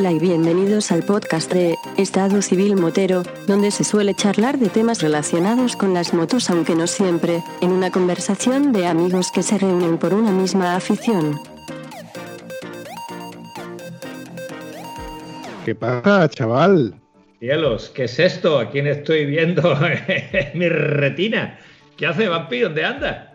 Hola y bienvenidos al podcast de Estado Civil Motero, donde se suele charlar de temas relacionados con las motos, aunque no siempre, en una conversación de amigos que se reúnen por una misma afición. ¿Qué pasa, chaval? Cielos, ¿qué es esto? ¿A quién estoy viendo en mi retina? ¿Qué hace, Vampi? ¿Dónde anda?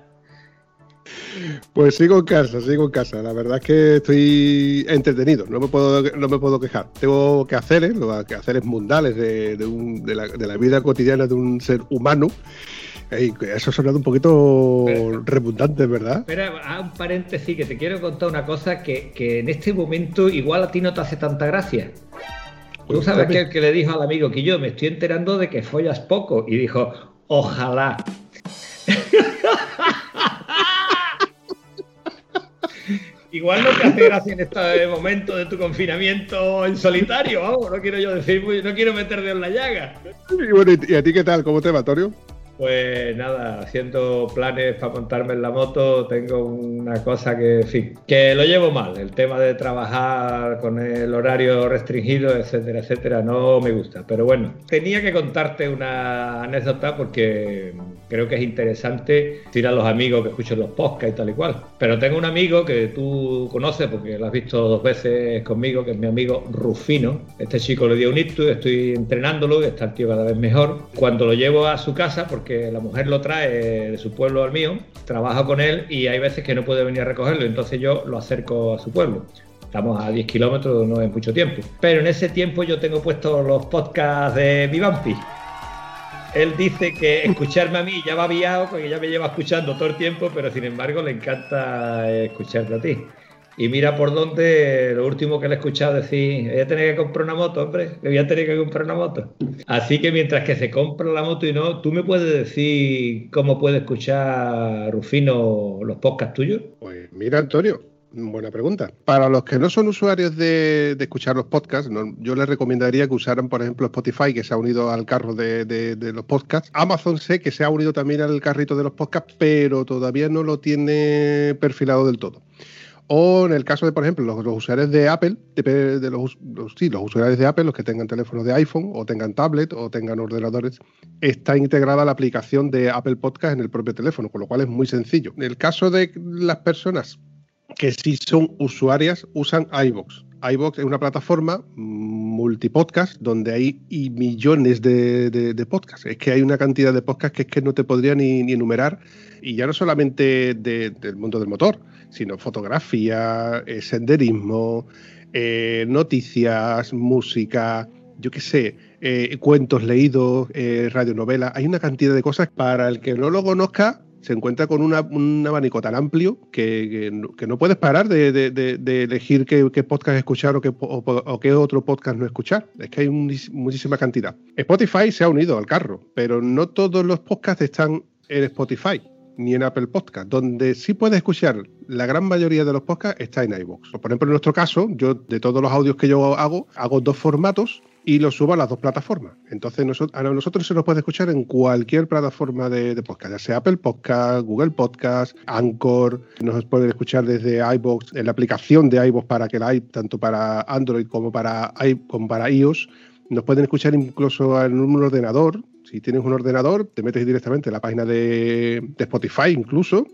Pues sigo en casa, sigo en casa. La verdad es que estoy entretenido, no me puedo, no me puedo quejar. Tengo que hacer, lo que hacer es mundales de, la, vida cotidiana de un ser humano. eso ha sonado un poquito redundante, ¿verdad? Espera, un paréntesis que te quiero contar una cosa que, en este momento igual a ti no te hace tanta gracia. Tú sabes que, que le dijo al amigo que yo me estoy enterando de que follas poco y dijo, ojalá. Igual no te hace gracia en este momento de tu confinamiento en solitario, vamos, no quiero yo decir, no quiero meter en la llaga. Y bueno, ¿y a ti qué tal? ¿Cómo te va, Torio? Pues nada, haciendo planes para montarme en la moto, tengo una cosa que, en fin, que lo llevo mal. El tema de trabajar con el horario restringido, etcétera, etcétera, no me gusta. Pero bueno, tenía que contarte una anécdota porque creo que es interesante decir a los amigos que escuchan los podcasts y tal y cual. Pero tengo un amigo que tú conoces porque lo has visto dos veces conmigo, que es mi amigo Rufino. Este chico le dio un ictus, estoy entrenándolo y está el tío cada vez mejor. Cuando lo llevo a su casa, porque que la mujer lo trae de su pueblo al mío, trabajo con él y hay veces que no puede venir a recogerlo, entonces yo lo acerco a su pueblo. Estamos a 10 kilómetros, no es mucho tiempo. Pero en ese tiempo yo tengo puestos los podcasts de Vivampi. Él dice que escucharme a mí ya va viado, porque ya me lleva escuchando todo el tiempo, pero sin embargo le encanta escucharte a ti. Y mira por dónde lo último que le he escuchado decir, voy a tener que comprar una moto, hombre, voy a tener que comprar una moto. Así que mientras que se compra la moto y no, ¿tú me puedes decir cómo puede escuchar Rufino los podcasts tuyos? Pues mira, Antonio, Buena pregunta. Para los que no son usuarios de, escuchar los podcasts, yo les recomendaría que usaran, por ejemplo, Spotify, que se ha unido al carro de, los podcasts. Amazon sé que se ha unido también al carrito de los podcasts, pero todavía no lo tiene perfilado del todo. O en el caso de, por ejemplo, los, usuarios de Apple, de, los, sí, los usuarios de Apple, los que tengan teléfonos de iPhone o tengan tablet o tengan ordenadores, está integrada la aplicación de Apple Podcast en el propio teléfono, con lo cual es muy sencillo. En el caso de las personas que sí son usuarias, usan iVoox. iVoox es una plataforma multipodcast donde hay millones de, podcasts. Es que hay una cantidad de podcasts que es que no te podría ni, enumerar. Y ya no solamente del mundo del motor, sino fotografía, eh, senderismo, eh, noticias, música, yo qué sé, eh, cuentos leídos, radionovelas. Hay una cantidad de cosas para el que no lo conozca. Se encuentra con un abanico tan amplio que, no puedes parar de, elegir qué, podcast escuchar o qué, o, qué otro podcast no escuchar. Es que hay muchísima cantidad. Spotify se ha unido al carro, pero no todos los podcasts están en Spotify ni en Apple Podcast. Donde sí puedes escuchar la gran mayoría de los podcasts está en iVoox. Por ejemplo, en nuestro caso, yo de todos los audios que yo hago, hago dos formatos y los subo a las dos plataformas. Entonces, a nosotros se nos puede escuchar en cualquier plataforma de, podcast, ya sea Apple Podcast, Google Podcast, Anchor. Nos pueden escuchar desde iVoox, en la aplicación de iVoox para que la tanto para Android como para, como para iOS. Nos pueden escuchar incluso en un ordenador, si tienes un ordenador, te metes directamente en la página de, Spotify incluso,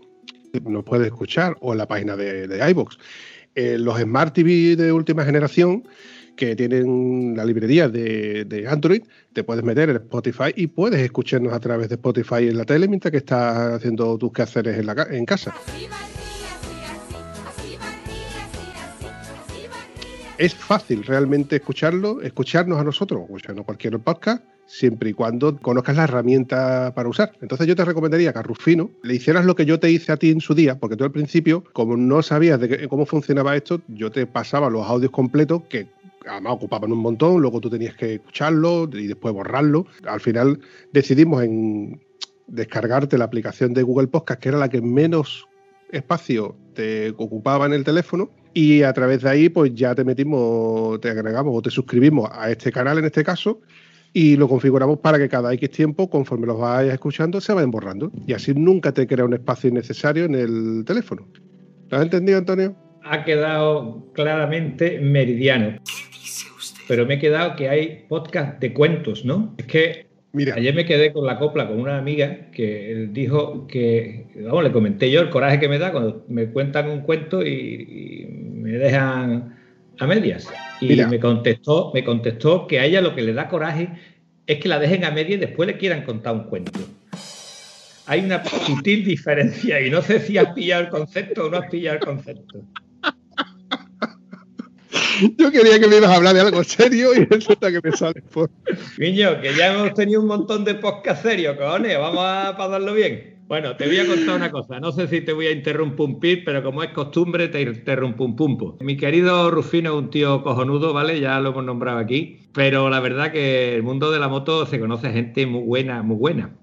nos puedes escuchar, o en la página de, de iVoox. Eh, los Smart TV de última generación que tienen la librería de, Android, te puedes meter en Spotify y puedes escucharnos a través de Spotify en la tele mientras que estás haciendo tus quehaceres en, la, en casa. Es fácil realmente escucharlo, escucharnos a nosotros, escucharnos cualquier podcast siempre y cuando conozcas la herramienta para usar. Entonces yo te recomendaría que a Rufino le hicieras lo que yo te hice a ti en su día, porque tú al principio, como no sabías de cómo funcionaba esto, yo te pasaba los audios completos que además ocupaban un montón, luego tú tenías que escucharlo y después borrarlo. Al final decidimos en descargarte la aplicación de Google Podcast, que era la que menos espacio te ocupaba en el teléfono y a través de ahí pues ya te metimos, te agregamos o te suscribimos a este canal en este caso y lo configuramos para que cada X tiempo, conforme los vayas escuchando, se vayan borrando. Y así nunca te crea un espacio innecesario en el teléfono. ¿Lo has entendido, Antonio? ha quedado claramente meridiano. Pero me he quedado que hay podcast de cuentos, ¿no? Es que Mira. ayer me quedé con la copla con una amiga que dijo que, vamos, le comenté yo el coraje que me da cuando me cuentan un cuento y, me dejan a medias. Y me contestó, me contestó que a ella lo que le da coraje es que la dejen a medias y después le quieran contar un cuento. Hay una sutil diferencia y no sé si has pillado el concepto o no has pillado el concepto. Yo quería que me ibas a hablar de algo serio y resulta que me sale por. Niño, que ya hemos tenido un montón de podcast serios, cojones. Vamos a pasarlo bien. Bueno, te voy a contar una cosa. No sé si te voy a interrumpir, pero como es costumbre, te interrumpo un pumpo. Mi querido Rufino es un tío cojonudo, ¿vale? Ya lo hemos nombrado aquí. Pero la verdad que el mundo de la moto se conoce gente muy buena, muy buena.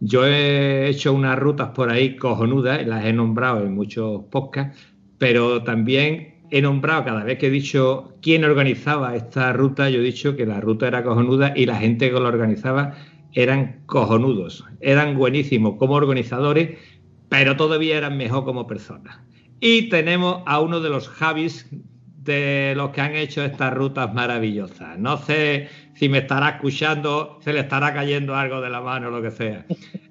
Yo he hecho unas rutas por ahí cojonudas, las he nombrado en muchos podcasts, pero también he nombrado cada vez que he dicho quién organizaba esta ruta, yo he dicho que la ruta era cojonuda y la gente que la organizaba eran cojonudos, eran buenísimos como organizadores, pero todavía eran mejor como personas. Y tenemos a uno de los Javis de los que han hecho estas rutas maravillosas. No sé si me estará escuchando, se le estará cayendo algo de la mano o lo que sea.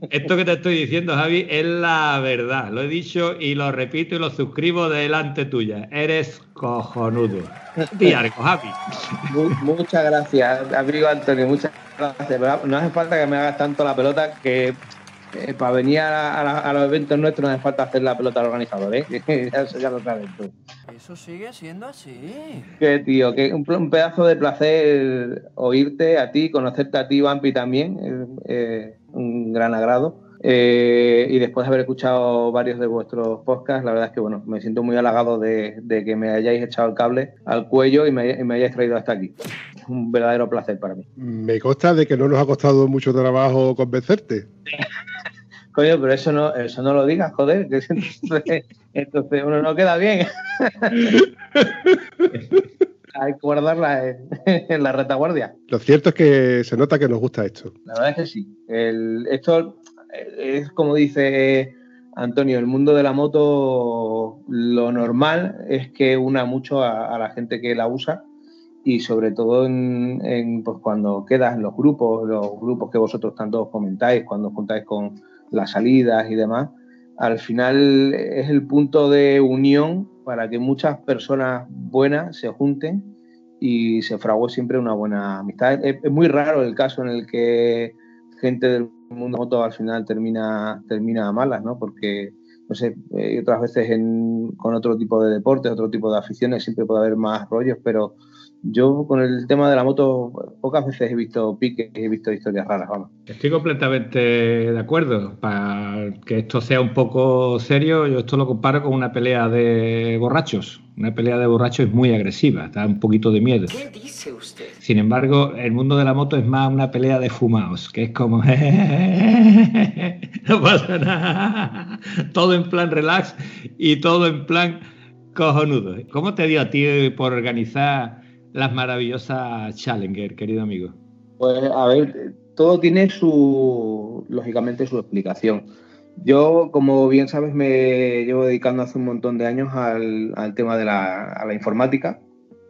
Esto que te estoy diciendo, Javi, es la verdad. Lo he dicho y lo repito y lo suscribo delante tuya. Eres cojonudo. Diarco, Javi. Muchas gracias, amigo Antonio. Muchas gracias. No hace falta que me hagas tanto la pelota que eh, para venir a, los eventos nuestros no hace falta hacer la pelota al organizador, ¿eh? Eso ya lo sabes tú. Eso sigue siendo así. Qué tío, que un, pedazo de placer oírte a ti, conocerte a ti, Vampi, también. Eh, un gran agrado. Eh, y después de haber escuchado varios de vuestros podcasts, la verdad es que bueno, me siento muy halagado de, que me hayáis echado el cable al cuello y me, me hayáis traído hasta aquí. un verdadero placer para mí. Me consta de que no nos ha costado mucho trabajo convencerte. Coño, pero eso no, eso no lo digas, joder, que entonces, uno no queda bien. Hay que guardarla en, la retaguardia. Lo cierto es que se nota que nos gusta esto. La verdad es que sí. esto es como dice Antonio, el mundo de la moto, lo normal es que una mucho a, la gente que la usa y sobre todo en, pues cuando quedan los grupos, los grupos que vosotros tanto comentáis, cuando juntáis con las salidas y demás, al final es el punto de unión para que muchas personas buenas se junten y se frague siempre una buena amistad. Es, muy raro el caso en el que gente del mundo moto al final termina, termina a malas, ¿no? Porque, no sé, eh, otras veces con otro tipo de deportes, otro tipo de aficiones, siempre puede haber más rollos, pero yo con el tema de la moto pocas veces he visto piques, he visto historias raras, vamos. Estoy completamente de acuerdo. Para que esto sea un poco serio, yo esto lo comparo con una pelea de borrachos. Una pelea de borrachos es muy agresiva, da un poquito de miedo. ¿Qué dice usted? Sin embargo, el mundo de la moto es más una pelea de fumados, que es como no pasa nada. Todo en plan relax y todo en plan cojonudo. ¿Cómo te dio a ti por organizar las maravillosas Challenger, querido amigo? Pues a ver, todo tiene su, lógicamente, su explicación. Yo, como bien sabes, me llevo dedicando hace un montón de años al, tema de la, informática.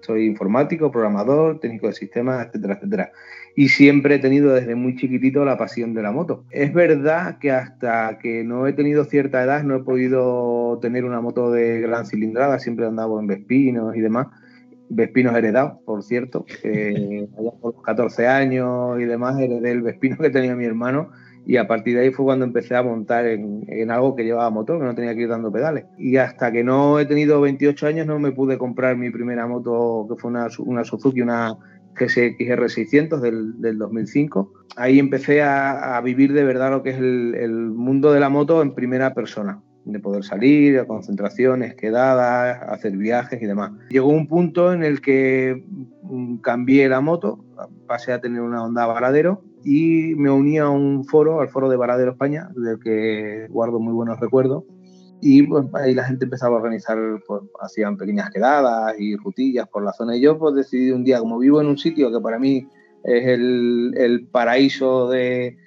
Soy informático, programador, técnico de sistemas, etcétera, etcétera. Y siempre he tenido desde muy chiquitito la pasión de la moto. Es verdad que hasta que no he tenido cierta edad no he podido tener una moto de gran cilindrada, siempre he andado en Vespinos y demás Vespinos heredados, por cierto. allá por los 14 años y demás heredé el Vespino que tenía mi hermano y a partir de ahí fue cuando empecé a montar en, algo que llevaba motor, que no tenía que ir dando pedales. Y hasta que no he tenido 28 años no me pude comprar mi primera moto, que fue una, una Suzuki, una GSX-R 600 del, del 2005. Ahí empecé a, vivir de verdad lo que es el mundo de la moto en primera persona de poder salir a concentraciones, quedadas, hacer viajes y demás. Llegó un punto en el que mm, cambié la moto, pasé a tener una Honda Varadero y me uní a un foro, al foro de Varadero España, del que guardo muy buenos recuerdos. Y pues, ahí la gente empezaba a organizar, pues hacían pequeñas quedadas y rutillas por la zona. Y yo pues decidí un día, como vivo en un sitio que para mí es el, el paraíso de,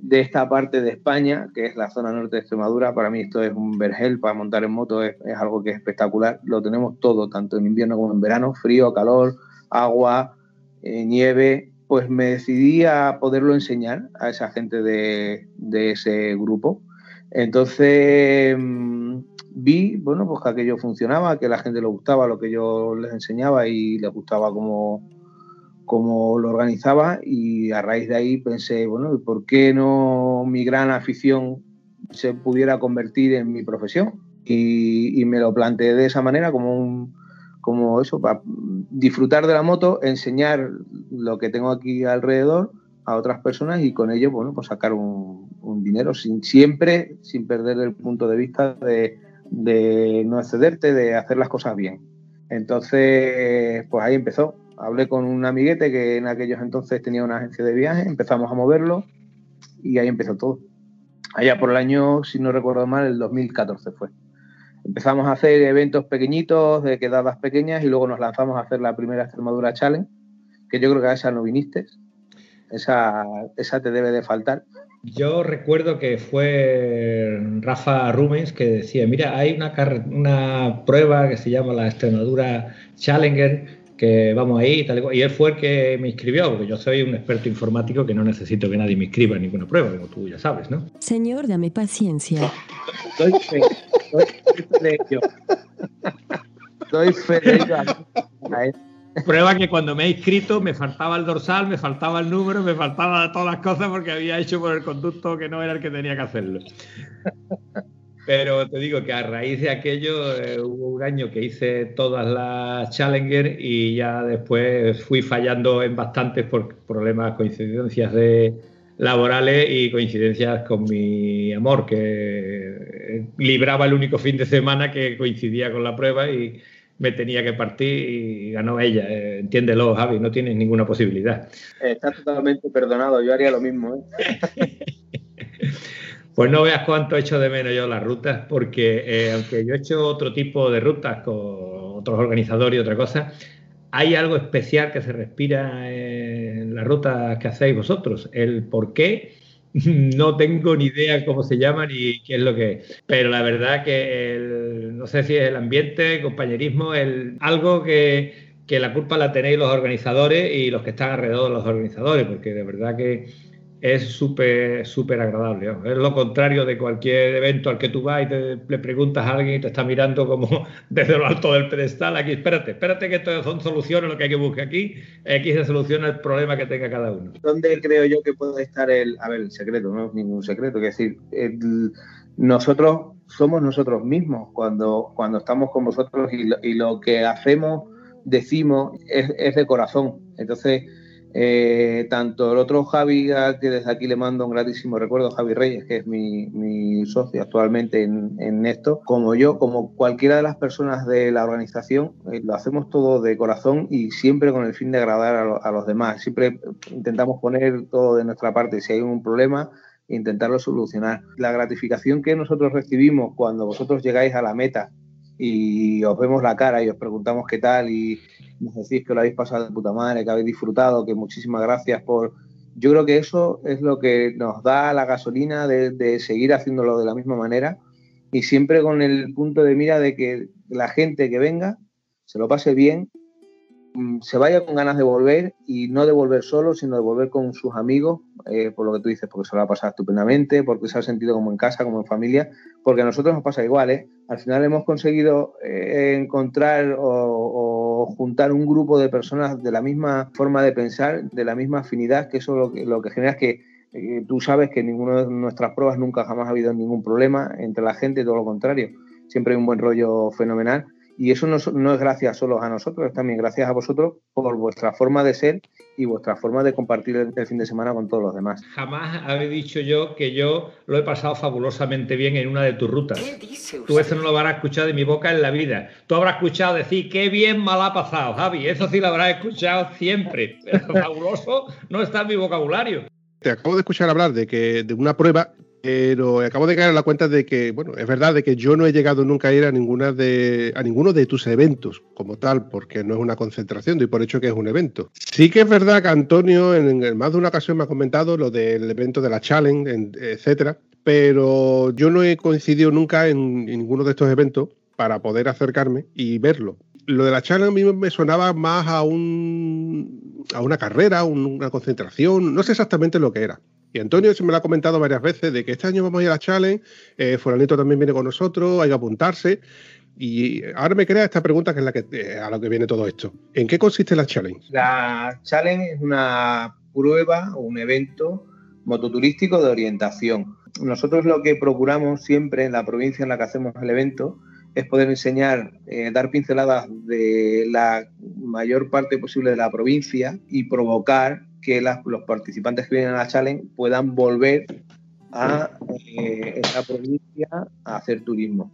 de esta parte de España, que es la zona norte de Extremadura. Para mí esto es un vergel para montar en moto, es, algo que es espectacular. Lo tenemos todo, tanto en invierno como en verano, frío, calor, agua, eh, nieve. Pues me decidí a poderlo enseñar a esa gente de, ese grupo. Entonces mm, vi, bueno, pues que aquello funcionaba, que la gente le gustaba lo que yo les enseñaba y les gustaba como cómo lo organizaba y a raíz de ahí pensé, bueno, ¿por qué no mi gran afición se pudiera convertir en mi profesión? Y, me lo planteé de esa manera como un, como eso, para disfrutar de la moto, enseñar lo que tengo aquí alrededor a otras personas y con ello, bueno, pues sacar un, dinero sin, siempre sin perder el punto de vista de, de no excederte, de hacer las cosas bien. Entonces, pues ahí empezó hablé con un amiguete que en aquellos entonces tenía una agencia de viajes, empezamos a moverlo y ahí empezó todo. Allá por el año, si no recuerdo mal, el 2014 fue. Empezamos a hacer eventos pequeñitos, de quedadas pequeñas, y luego nos lanzamos a hacer la primera Extremadura Challenge, que yo creo que a esa no viniste. Esa, esa te debe de faltar. Yo recuerdo que fue Rafa Rumens que decía, mira, hay una, una prueba que se llama la Extremadura Challenger, que vamos ahí y tal y él fue el que me inscribió, porque yo soy un experto informático que no necesito que nadie me inscriba en ninguna prueba, como tú ya sabes, ¿no? Señor, dame paciencia. Doy fe, doy fe de ello. Doy fe de ello. Prueba que cuando me he inscrito me faltaba el dorsal, me faltaba el número, me faltaba todas las cosas porque había hecho por el conducto que no era el que tenía que hacerlo. Pero te digo que a raíz de aquello eh, hubo un año que hice todas las Challenger y ya después fui fallando en bastantes por problemas, coincidencias de laborales y coincidencias con mi amor, que libraba el único fin de semana que coincidía con la prueba y me tenía que partir y ganó ella. Eh, entiéndelo, Javi, no tienes ninguna posibilidad. Está totalmente perdonado, yo haría lo mismo. ¿eh? Pues no veas cuánto he hecho de menos yo las rutas, porque eh, aunque yo he hecho otro tipo de rutas con otros organizadores y otra cosa, hay algo especial que se respira en las rutas que hacéis vosotros. El por qué no tengo ni idea cómo se llama ni qué es lo que es. Pero la verdad que no sé si es el ambiente, el compañerismo, el, algo que, que la culpa la tenéis los organizadores y los que están alrededor de los organizadores, porque de verdad que es súper, súper agradable. Es lo contrario de cualquier evento al que tú vas y le preguntas a alguien y te está mirando como desde lo alto del pedestal. Aquí, espérate, espérate que esto son soluciones lo que hay que buscar aquí. Aquí se soluciona el problema que tenga cada uno. ¿Dónde creo yo que puede estar el, a ver, secreto? No es ningún secreto. Es decir, nosotros somos nosotros mismos cuando, cuando estamos con vosotros y lo, que hacemos, decimos, es, es de corazón. Entonces, eh, tanto el otro Javi, que desde aquí le mando un gratísimo recuerdo, Javi Reyes, que es mi, socio actualmente en, esto, como yo, como cualquiera de las personas de la organización, eh, lo hacemos todo de corazón y siempre con el fin de agradar a, los demás. Siempre intentamos poner todo de nuestra parte. Si hay un problema, intentarlo solucionar. La gratificación que nosotros recibimos cuando vosotros llegáis a la meta y os vemos la cara y os preguntamos qué tal y nos decís que lo habéis pasado de puta madre, que habéis disfrutado, que muchísimas gracias por... Yo creo que eso es lo que nos da la gasolina de, seguir haciéndolo de la misma manera y siempre con el punto de mira de que la gente que venga se lo pase bien, mm, se vaya con ganas de volver y no de volver solo, sino de volver con sus amigos, eh, por lo que tú dices, porque se lo va a pasar estupendamente, porque se ha sentido como en casa, como en familia, porque a nosotros nos pasa igual, ¿eh? Al final hemos conseguido eh, encontrar o juntar un grupo de personas de la misma forma de pensar, de la misma afinidad, que eso lo que, lo que genera es que eh, tú sabes que en ninguna de nuestras pruebas nunca jamás ha habido ningún problema entre la gente, todo lo contrario. Siempre hay un buen rollo fenomenal. Y eso no, no, es gracias solo a nosotros, es también gracias a vosotros por vuestra forma de ser y vuestra forma de compartir el, fin de semana con todos los demás. Jamás había dicho yo que yo lo he pasado fabulosamente bien en una de tus rutas. Tú eso no lo habrás escuchado de mi boca en la vida. Tú habrás escuchado decir qué bien mal ha pasado, Javi. Eso sí lo habrás escuchado siempre. Pero fabuloso no está en mi vocabulario. Te acabo de escuchar hablar de que de una prueba pero acabo de caer en la cuenta de que, bueno, es verdad de que yo no he llegado nunca a ir a ninguna de a ninguno de tus eventos como tal, porque no es una concentración, doy por hecho que es un evento. Sí que es verdad que Antonio en, más de una ocasión me ha comentado lo del evento de la Challenge, etcétera, pero yo no he coincidido nunca en, ninguno de estos eventos para poder acercarme y verlo. Lo de la Challenge a mí me sonaba más a un a una carrera, una concentración, no sé exactamente lo que era. Y Antonio se me lo ha comentado varias veces de que este año vamos a ir a la Challenge, eh, también viene con nosotros, hay que apuntarse. Y ahora me crea esta pregunta que es la que eh, a lo que viene todo esto. ¿En qué consiste la Challenge? La Challenge es una prueba o un evento mototurístico de orientación. Nosotros lo que procuramos siempre en la provincia en la que hacemos el evento es poder enseñar, eh, dar pinceladas de la mayor parte posible de la provincia y provocar que los participantes que vienen a la challenge puedan volver a eh, esa provincia a hacer turismo.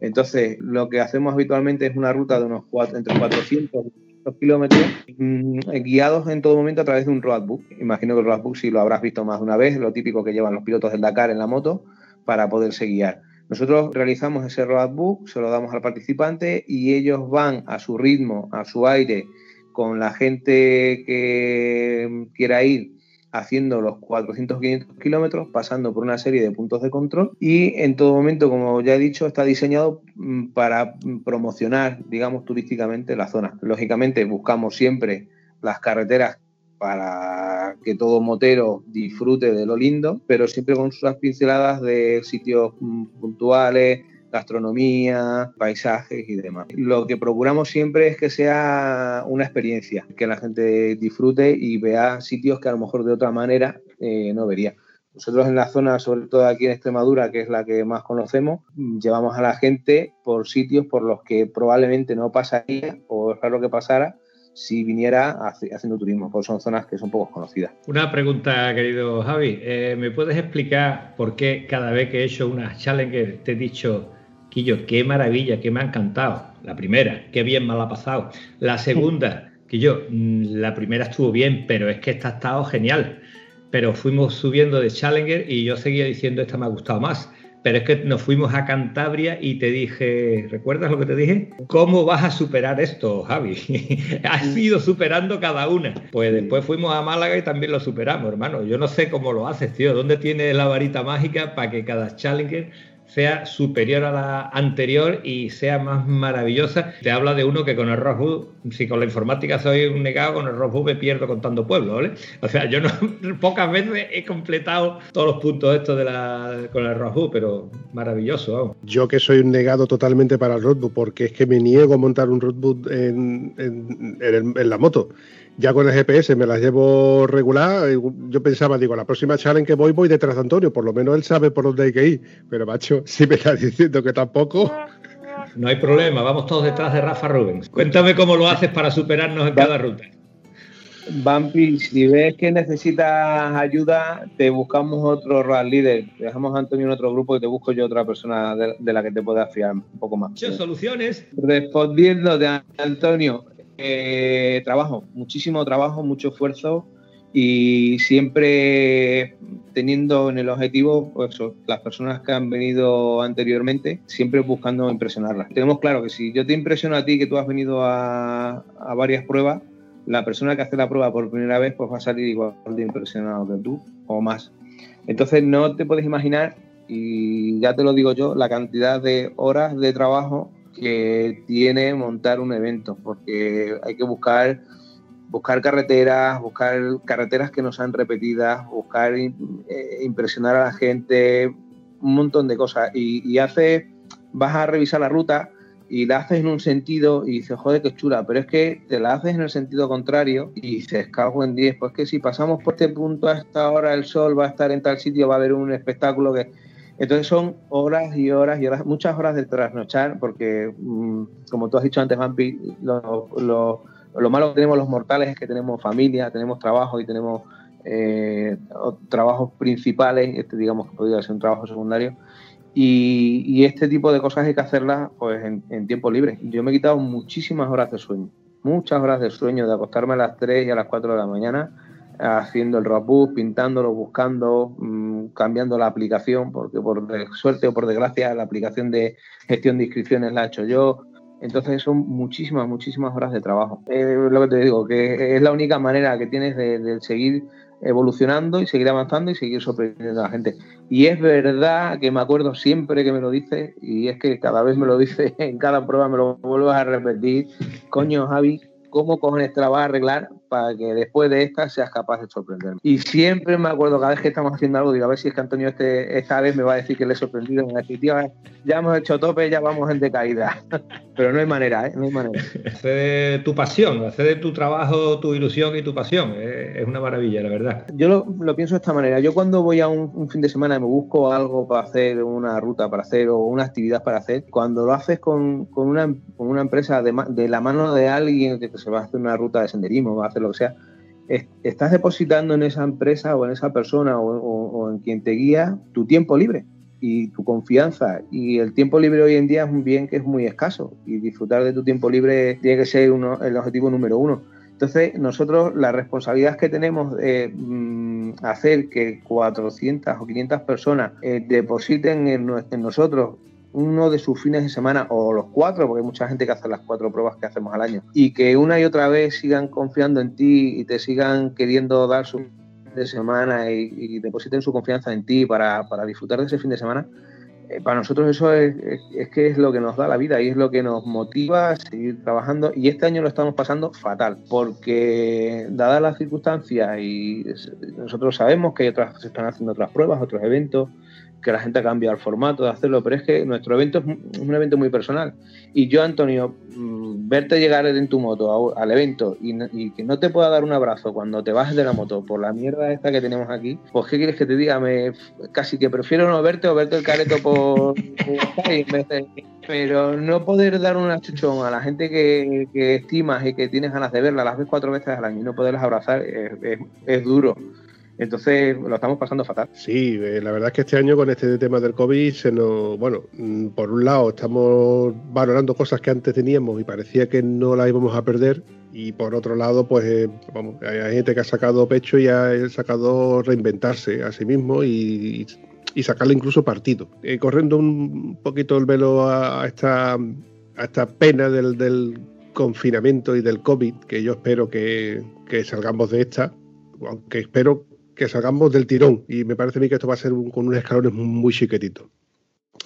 Entonces, lo que hacemos habitualmente es una ruta de unos cuatro, entre 400 y 500 kilómetros, mm, guiados en todo momento a través de un roadbook. Imagino que el roadbook sí lo habrás visto más de una vez, lo típico que llevan los pilotos del Dakar en la moto para poderse guiar. Nosotros realizamos ese roadbook, se lo damos al participante y ellos van a su ritmo, a su aire, con la gente que quiera ir haciendo los 400 500 kilómetros, pasando por una serie de puntos de control y en todo momento, como ya he dicho, está diseñado mm, para promocionar, digamos, turísticamente la zona. Lógicamente buscamos siempre las carreteras para que todo motero disfrute de lo lindo, pero siempre con sus pinceladas de sitios mm, puntuales, gastronomía, paisajes y demás. Lo que procuramos siempre es que sea una experiencia, que la gente disfrute y vea sitios que a lo mejor de otra manera eh, no vería. Nosotros en la zona, sobre todo aquí en Extremadura, que es la que más conocemos, llevamos a la gente por sitios por los que probablemente no pasaría o es raro que pasara si viniera haciendo turismo, porque son zonas que son poco conocidas. Una pregunta, querido Javi. Eh, ¿Me puedes explicar por qué cada vez que he hecho una challenge te he dicho Quillo, qué maravilla, que me ha encantado. La primera, qué bien me la ha pasado. La segunda, Quillo, mm, la primera estuvo bien, pero es que esta ha estado genial. Pero fuimos subiendo de Challenger y yo seguía diciendo esta me ha gustado más. Pero es que nos fuimos a Cantabria y te dije, ¿recuerdas lo que te dije? ¿Cómo vas a superar esto, Javi? Has ido superando cada una. Pues después fuimos a Málaga y también lo superamos, hermano. Yo no sé cómo lo haces, tío. ¿Dónde tienes la varita mágica para que cada Challenger sea superior a la anterior y sea más maravillosa. Te habla de uno que con el Rockwood, si con la informática soy un negado, con el Rockwood me pierdo contando pueblos, ¿vale? O sea, yo no pocas veces he completado todos los puntos estos de la, con el Rockwood, pero maravilloso, vamos. Yo que soy un negado totalmente para el Rockwood, porque es que me niego a montar un Rockwood en, en la moto ya con el GPS me las llevo regular. Yo pensaba, digo, la próxima challenge que voy, voy detrás de Antonio. Por lo menos él sabe por dónde hay que ir. Pero, macho, si me está diciendo que tampoco. No hay problema, vamos todos detrás de Rafa Rubens. Cuéntame cómo lo haces para superarnos en cada ruta. Bampi, si ves que necesitas ayuda, te buscamos otro RAL líder. dejamos a Antonio en otro grupo y te busco yo otra persona de, la que te pueda fiar un poco más. ¿Qué soluciones? Respondiendo de Antonio, eh, trabajo, muchísimo trabajo, mucho esfuerzo y siempre teniendo en el objetivo pues, las personas que han venido anteriormente, siempre buscando impresionarlas. Tenemos claro que si yo te impresiono a ti, que tú has venido a, varias pruebas, la persona que hace la prueba por primera vez pues va a salir igual de impresionado que tú o más. Entonces no te puedes imaginar, y ya te lo digo yo, la cantidad de horas de trabajo que tiene montar un evento, porque hay que buscar buscar carreteras, buscar carreteras que no sean repetidas, buscar eh, impresionar a la gente, un montón de cosas. Y, y haces, vas a revisar la ruta y la haces en un sentido y dices, joder, qué chula, pero es que te la haces en el sentido contrario y dices, cago en 10, pues que si pasamos por este punto a esta hora el sol va a estar en tal sitio, va a haber un espectáculo que entonces son horas y horas y horas, muchas horas de trasnochar, porque mm, como tú has dicho antes, Vampi, lo, lo, malo que tenemos los mortales es que tenemos familia, tenemos trabajo y tenemos eh, trabajos principales, este digamos que podría ser un trabajo secundario, y, este tipo de cosas hay que hacerlas pues en, tiempo libre. Yo me he quitado muchísimas horas de sueño, muchas horas de sueño, de acostarme a las 3 y a las 4 de la mañana haciendo el roadbook, pintándolo, buscando, mm, cambiando la aplicación, porque por suerte o por desgracia la aplicación de gestión de inscripciones la he hecho yo. Entonces son muchísimas, muchísimas horas de trabajo. Es lo que te digo, que es la única manera que tienes de, seguir evolucionando y seguir avanzando y seguir sorprendiendo a la gente. Y es verdad que me acuerdo siempre que me lo dice, y es que cada vez me lo dice, en cada prueba me lo vuelves a repetir, coño Javi, ¿cómo cojones te la vas a arreglar para que después de esta seas capaz de sorprenderme. Y siempre me acuerdo, cada vez que estamos haciendo algo, digo, a ver si es que Antonio este, esta vez me va a decir que le he sorprendido. Me va a decir, tío, ya hemos hecho tope, ya vamos en decaída. Pero no hay manera, ¿eh? No hay manera. Hacer de tu pasión, hacer de tu trabajo tu ilusión y tu pasión. Es una maravilla, la verdad. Yo lo, pienso de esta manera. Yo cuando voy a un, fin de semana y me busco algo para hacer, una ruta para hacer o una actividad para hacer, cuando lo haces con, una, con una, empresa de, de, la mano de alguien que se va a hacer una ruta de senderismo, va a hacer que sea, estás depositando en esa empresa o en esa persona o, en quien te guía tu tiempo libre y tu confianza. Y el tiempo libre hoy en día es un bien que es muy escaso y disfrutar de tu tiempo libre tiene que ser el objetivo número uno. Entonces, nosotros la responsabilidad que tenemos de mm, hacer que 400 o 500 personas eh, depositen en, en nosotros uno de sus fines de semana, o los cuatro, porque hay mucha gente que hace las cuatro pruebas que hacemos al año, y que una y otra vez sigan confiando en ti y te sigan queriendo dar su fin de semana y, depositen su confianza en ti para, disfrutar de ese fin de semana, eh, para nosotros eso es, que es lo que nos da la vida y es lo que nos motiva a seguir trabajando. Y este año lo estamos pasando fatal, porque dadas las circunstancias y nosotros sabemos que hay otras, se están haciendo otras pruebas, otros eventos, que la gente ha cambiado el formato de hacerlo, pero es que nuestro evento es un evento muy personal. Y yo, Antonio, mm, verte llegar en tu moto al evento y, que no te pueda dar un abrazo cuando te bajes de la moto por la mierda esta que tenemos aquí, pues ¿qué quieres que te diga? Me, casi que prefiero no verte o verte el careto por, pero no poder dar un achuchón a la gente que, estimas y que tienes ganas de verla las ves cuatro veces al año y no poderlas abrazar es duro. Entonces lo estamos pasando fatal. Sí, eh, la verdad es que este año con este tema del COVID se nos, bueno, mm, por un lado estamos valorando cosas que antes teníamos y parecía que no las íbamos a perder y por otro lado, pues eh, vamos, hay gente que ha sacado pecho y ha sacado reinventarse a sí mismo y, sacarle incluso partido. Eh, corriendo un poquito el velo a, esta, a esta pena del, confinamiento y del COVID, que yo espero que, que salgamos de esta, aunque espero que salgamos del tirón. Y me parece a mí que esto va a ser con unos escalones muy chiquititos.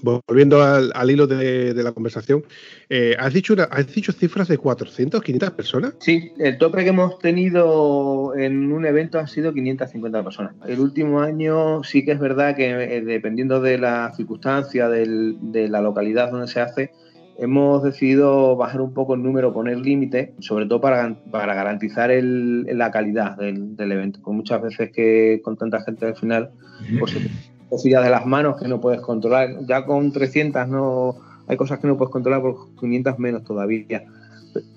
Volviendo al, hilo de, la conversación, eh, ¿has, dicho ¿has dicho cifras de 400, 500 personas? Sí, el tope que hemos tenido en un evento ha sido 550 personas. El último año sí que es verdad que eh, dependiendo de la circunstancia, de la localidad donde se hace, hemos decidido bajar un poco el número, poner límite, sobre todo para, para garantizar el, la calidad del, del, evento. Pues muchas veces que con tanta gente al final, pues se de las manos que no puedes controlar. Ya con 300 no hay cosas que no puedes controlar, por 500 menos todavía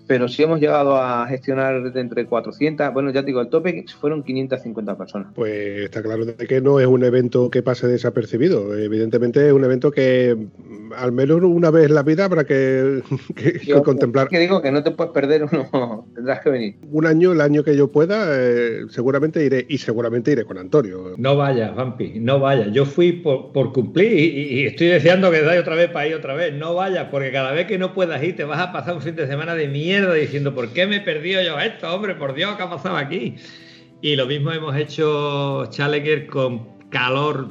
pero sí hemos llegado a gestionar de entre 400, bueno, ya te digo, el tope fueron 550 personas. Pues está claro de que no es un evento que pase desapercibido. Evidentemente es un evento que mm, al menos una vez en la vida habrá que, contemplar. Que digo que no te puedes perder uno, tendrás que venir. Un año, el año que yo pueda, eh, seguramente iré y seguramente iré con Antonio. No vayas, Vampi, no vayas. Yo fui por, cumplir y, estoy deseando que dais otra vez para ir otra vez. No vayas, porque cada vez que no puedas ir te vas a pasar un fin de semana de mierda diciendo, ¿por qué me he perdido yo esto? Hombre, por Dios, ¿qué ha pasado aquí? Y lo mismo hemos hecho Challenger con calor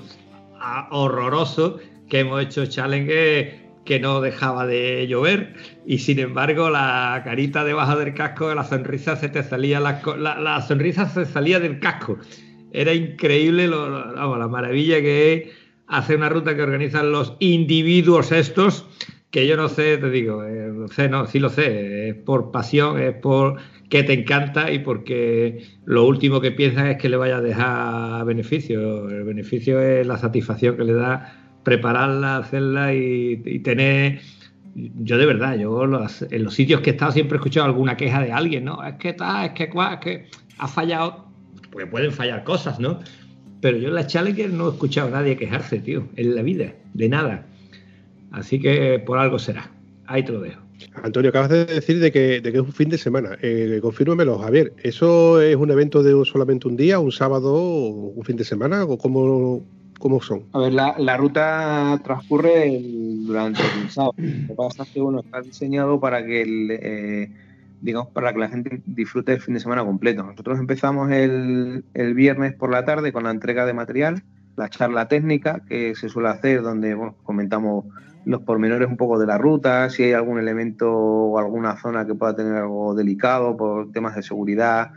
horroroso, que hemos hecho Challenger que no dejaba de llover y sin embargo la carita debajo del casco, la sonrisa se te salía, la, la, sonrisa se salía del casco. Era increíble la maravilla que es hacer una ruta que organizan los individuos estos que yo no sé, te digo, eh, sé, no, sí lo sé, es por pasión, es por que te encanta y porque lo último que piensas es que le vaya a dejar beneficio. El beneficio es la satisfacción que le da prepararla, hacerla y, tener. Yo de verdad, yo en los sitios que he estado siempre he escuchado alguna queja de alguien, ¿no? Es que está, es que, es que ha fallado, porque pueden fallar cosas, ¿no? Pero yo en la Challenger no he escuchado a nadie quejarse, tío, en la vida, de nada. Así que por algo será. Ahí te lo dejo. Antonio, acabas de decir de que, es un fin de semana. Eh, confírmamelo, Javier. ¿Eso es un evento de solamente un día, un sábado, un fin de semana? ¿O cómo ¿Cómo son? A ver, la, ruta transcurre durante el sábado. Lo que pasa es que uno está diseñado para que el, eh, digamos, para que la gente disfrute el fin de semana completo. Nosotros empezamos el, el, viernes por la tarde con la entrega de material, la charla técnica que se suele hacer, donde comentamos los pormenores un poco de la ruta, si hay algún elemento o alguna zona que pueda tener algo delicado por temas de seguridad.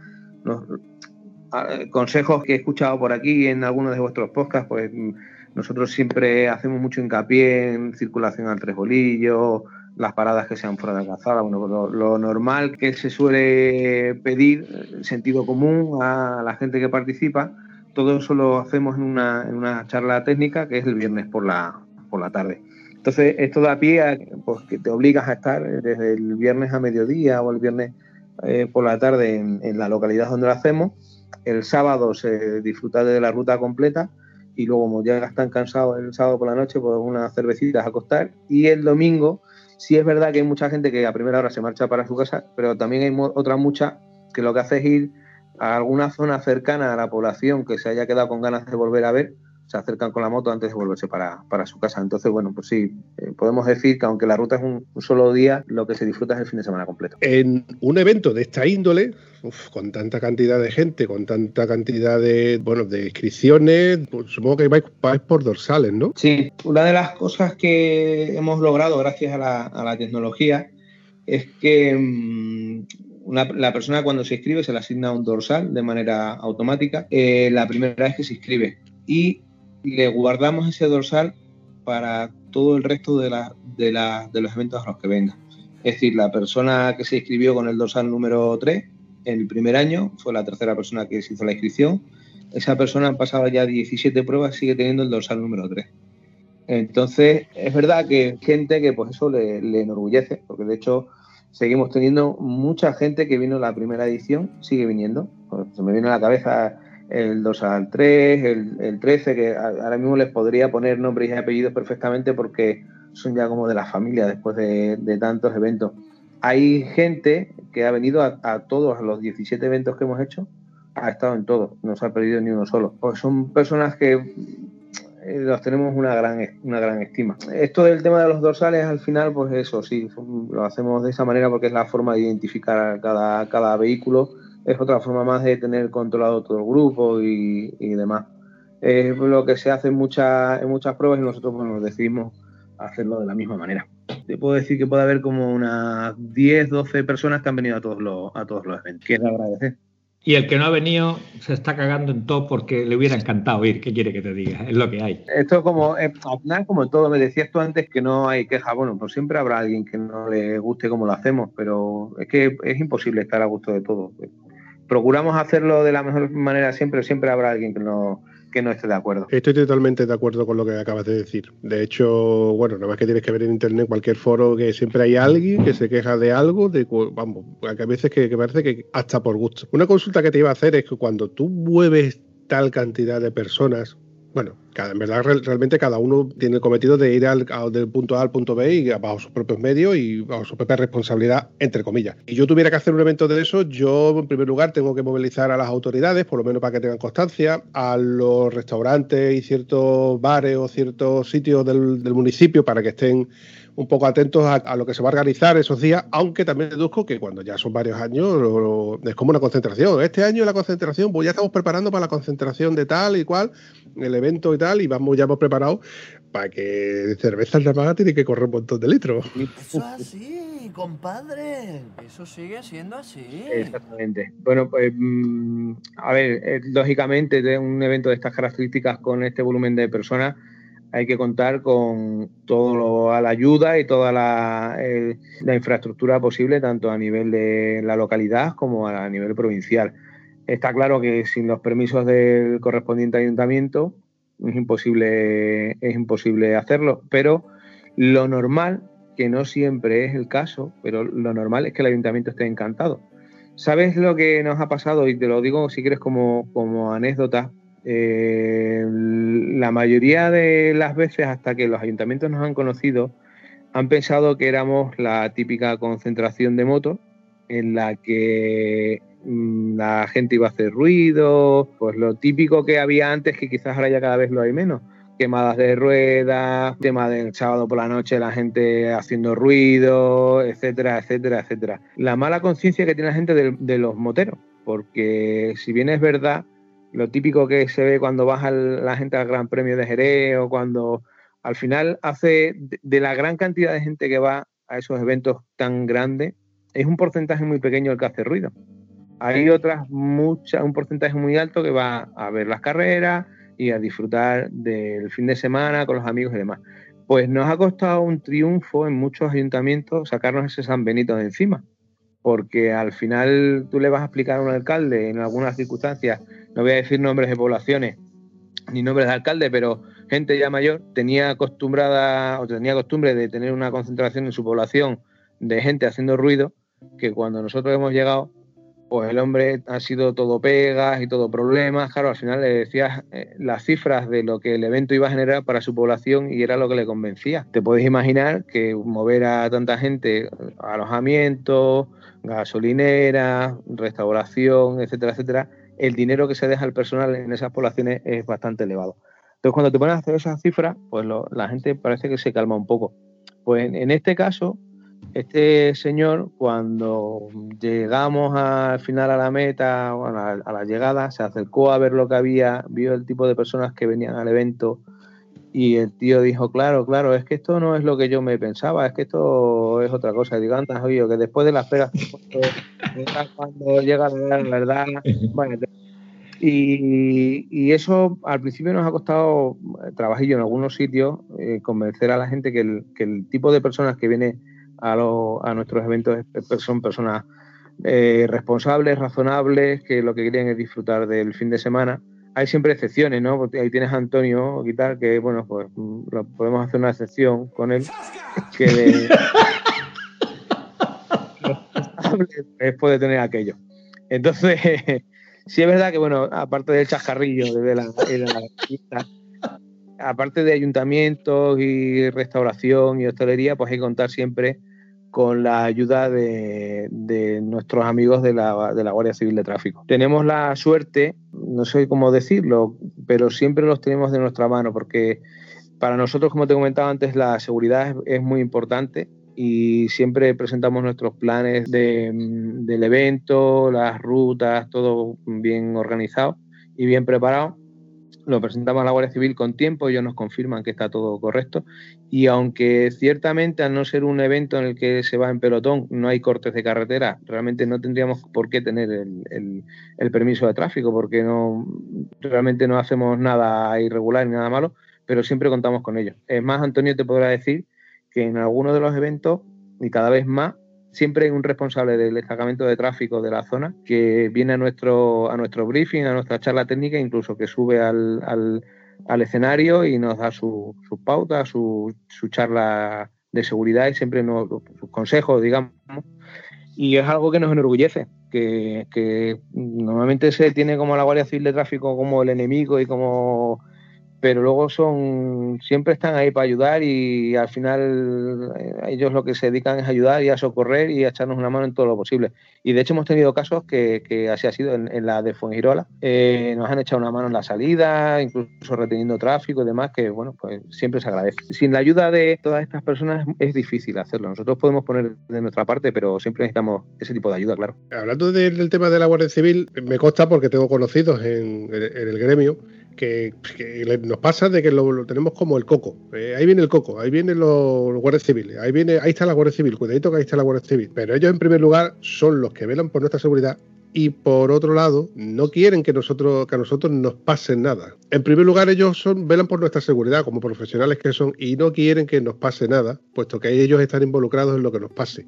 consejos que he escuchado por aquí en algunos de vuestros podcasts, pues nosotros siempre hacemos mucho hincapié en circulación al tres bolillos, las paradas que sean fuera de calzada, bueno, lo, normal que se suele pedir, sentido común a la gente que participa, todo eso lo hacemos en una, en una charla técnica que es el viernes por la, por la tarde. Entonces, esto da pie a pues, que te obligas a estar desde el viernes a mediodía o el viernes eh, por la tarde en, la localidad donde lo hacemos. El sábado se disfruta de la ruta completa y luego, como ya están cansados el sábado por la noche, pues unas cervecitas a acostar. Y el domingo Sí es verdad que hay mucha gente que a primera hora se marcha para su casa, pero también hay otra mucha que lo que hace es ir a alguna zona cercana a la población que se haya quedado con ganas de volver a ver se acercan con la moto antes de volverse para, su casa. Entonces, bueno, pues sí, eh, podemos decir que aunque la ruta es un, solo día, lo que se disfruta es el fin de semana completo. En un evento de esta índole, con tanta cantidad de gente, con tanta cantidad de, bueno, de inscripciones, pues supongo que vais, por dorsales, ¿no? Sí, una de las cosas que hemos logrado gracias a la, tecnología es que mm, la persona cuando se inscribe se le asigna un dorsal de manera automática eh, la primera vez que se inscribe y le guardamos ese dorsal para todo el resto de, de, de los eventos a los que venga. Es decir, la persona que se inscribió con el dorsal número 3 en el primer año fue la tercera persona que se hizo la inscripción. Esa persona ha pasado ya 17 pruebas, sigue teniendo el dorsal número 3. Entonces, es verdad que gente que pues eso le, enorgullece, porque de hecho seguimos teniendo mucha gente que vino la primera edición, sigue viniendo. Se me viene a la cabeza el 2 al 3, el, 13, que ahora mismo les podría poner nombres y apellidos perfectamente porque son ya como de la familia después de, tantos eventos. Hay gente que ha venido a, todos los 17 eventos que hemos hecho, ha estado en todos, no se ha perdido ni uno solo. Pues son personas que eh, los tenemos una gran, una gran estima. Esto del tema de los dorsales, al final, pues eso, sí, lo hacemos de esa manera porque es la forma de identificar cada, cada vehículo es otra forma más de tener controlado todo el grupo y, demás. Es lo que se hace en, muchas en muchas pruebas y nosotros bueno, decidimos hacerlo de la misma manera. Te puedo decir que puede haber como unas 10, 12 personas que han venido a todos los, a todos los eventos, que es agradecer. Y el que no ha venido se está cagando en todo porque le hubiera encantado ir. ¿Qué quiere que te diga? Es lo que hay. Esto como, al final, como todo, me decías tú antes que no hay queja. Bueno, pues siempre habrá alguien que no le guste como lo hacemos, pero es que es imposible estar a gusto de todo procuramos hacerlo de la mejor manera siempre, siempre habrá alguien que no, que no esté de acuerdo. Estoy totalmente de acuerdo con lo que acabas de decir. De hecho, bueno, nada más que tienes que ver en internet cualquier foro que siempre hay alguien que se queja de algo, de vamos, hay veces que, que parece que hasta por gusto. Una consulta que te iba a hacer es que cuando tú mueves tal cantidad de personas, bueno, en verdad realmente cada uno tiene el cometido de ir al, del punto A al punto B y bajo sus propios medios y bajo su propia responsabilidad, entre comillas. Y yo tuviera que hacer un evento de eso, yo en primer lugar tengo que movilizar a las autoridades, por lo menos para que tengan constancia, a los restaurantes y ciertos bares o ciertos sitios del, del municipio para que estén un poco atentos a, lo que se va a organizar esos días, aunque también deduzco que cuando ya son varios años es como una concentración. Este año la concentración, pues ya estamos preparando para la concentración de tal y cual, el evento y tal, y vamos ya hemos preparado para que cerveza en la tiene que correr un montón de litros. Eso es así, compadre. Eso sigue siendo así. Exactamente. Bueno, pues mm, a ver, eh, lógicamente de un evento de estas características con este volumen de personas hay que contar con toda la ayuda y toda la, infraestructura posible, tanto a nivel de la localidad como a nivel provincial. Está claro que sin los permisos del correspondiente ayuntamiento es imposible, es imposible hacerlo, pero lo normal, que no siempre es el caso, pero lo normal es que el ayuntamiento esté encantado. ¿Sabes lo que nos ha pasado? Y te lo digo si quieres como, como anécdota, eh, la mayoría de las veces, hasta que los ayuntamientos nos han conocido, han pensado que éramos la típica concentración de motos en la que mm, la gente iba a hacer ruido, pues lo típico que había antes, que quizás ahora ya cada vez lo hay menos. Quemadas de ruedas, tema del sábado por la noche, la gente haciendo ruido, etcétera, etcétera, etcétera. La mala conciencia que tiene la gente de, de los moteros, porque si bien es verdad, lo típico que se ve cuando baja la gente al Gran Premio de Jerez o cuando al final hace de la gran cantidad de gente que va a esos eventos tan grandes, es un porcentaje muy pequeño el que hace ruido. Hay otras, muchas, un porcentaje muy alto que va a ver las carreras y a disfrutar del fin de semana con los amigos y demás. Pues nos ha costado un triunfo en muchos ayuntamientos sacarnos ese San Benito de encima, porque al final tú le vas a explicar a un alcalde en algunas circunstancias, no voy a decir nombres de poblaciones ni nombres de alcalde, pero gente ya mayor tenía acostumbrada o tenía costumbre de tener una concentración en su población de gente haciendo ruido, que cuando nosotros hemos llegado, pues el hombre ha sido todo pegas y todo problemas. Claro, al final le decías eh, las cifras de lo que el evento iba a generar para su población y era lo que le convencía. Te puedes imaginar que mover a tanta gente, alojamiento, gasolinera, restauración, etcétera, etcétera, el dinero que se deja al personal en esas poblaciones es bastante elevado. Entonces, cuando te pones a hacer esas cifras, pues la gente parece que se calma un poco. Pues en, este caso, este señor, cuando llegamos al final a la meta, bueno, a, a, la llegada, se acercó a ver lo que había, vio el tipo de personas que venían al evento y el tío dijo, claro, claro, es que esto no es lo que yo me pensaba, es que esto es otra cosa. digo, antes, oye, que después de las peras, cuando llega la verdad, y, eso al principio nos ha costado eh, trabajillo en algunos sitios, eh, convencer a la gente que el, tipo de personas que viene a, nuestros eventos son personas eh, responsables, razonables, que lo que quieren es disfrutar del fin de semana. Hay siempre excepciones, ¿no? Porque ahí tienes a Antonio y tal, que bueno, pues mm, podemos hacer una excepción con él, que puede tener aquello. Entonces, Sí es verdad que, bueno, aparte del chascarrillo de la, la aparte de ayuntamientos y restauración y hostelería, pues hay que contar siempre con la ayuda de, nuestros amigos de la, de la, Guardia Civil de Tráfico. Tenemos la suerte, no sé cómo decirlo, pero siempre los tenemos de nuestra mano, porque para nosotros, como te comentaba antes, la seguridad es muy importante y siempre presentamos nuestros planes del evento, las rutas, todo bien organizado y bien preparado. Lo presentamos a la Guardia Civil con tiempo, ellos nos confirman que está todo correcto y aunque ciertamente al no ser un evento en el que se va en pelotón, no hay cortes de carretera, realmente no tendríamos por qué tener el, el permiso de tráfico porque no realmente no hacemos nada irregular ni nada malo, pero siempre contamos con ellos. Es más, Antonio te podrá decir que en algunos de los eventos, y cada vez más, siempre hay un responsable del destacamento de tráfico de la zona que viene a nuestro, a nuestro briefing, a nuestra charla técnica, incluso que sube al, al, escenario y nos da sus pautas, su, su, charla de seguridad y siempre nos, sus consejos, digamos. Y es algo que nos enorgullece, que, que normalmente se tiene como la Guardia Civil de Tráfico como el enemigo y como pero luego son siempre están ahí para ayudar y al final eh, ellos lo que se dedican es ayudar y a socorrer y a echarnos una mano en todo lo posible. Y de hecho hemos tenido casos que, así ha sido en, la de Fuengirola. Eh, nos han echado una mano en la salida, incluso reteniendo tráfico y demás, que bueno, pues siempre se agradece. Sin la ayuda de todas estas personas es difícil hacerlo. Nosotros podemos poner de nuestra parte, pero siempre necesitamos ese tipo de ayuda, claro. Hablando del, tema de la Guardia Civil, me consta porque tengo conocidos en, en el gremio que, nos pasa de que lo, tenemos como el coco. Eh, ahí viene el coco, ahí vienen los, guardias civiles, ahí viene, ahí está la Guardia Civil, cuidadito que ahí está la Guardia Civil. Pero ellos en primer lugar son los que velan por nuestra seguridad y por otro lado no quieren que nosotros que a nosotros nos pase nada. En primer lugar ellos son velan por nuestra seguridad como profesionales que son y no quieren que nos pase nada, puesto que ellos están involucrados en lo que nos pase.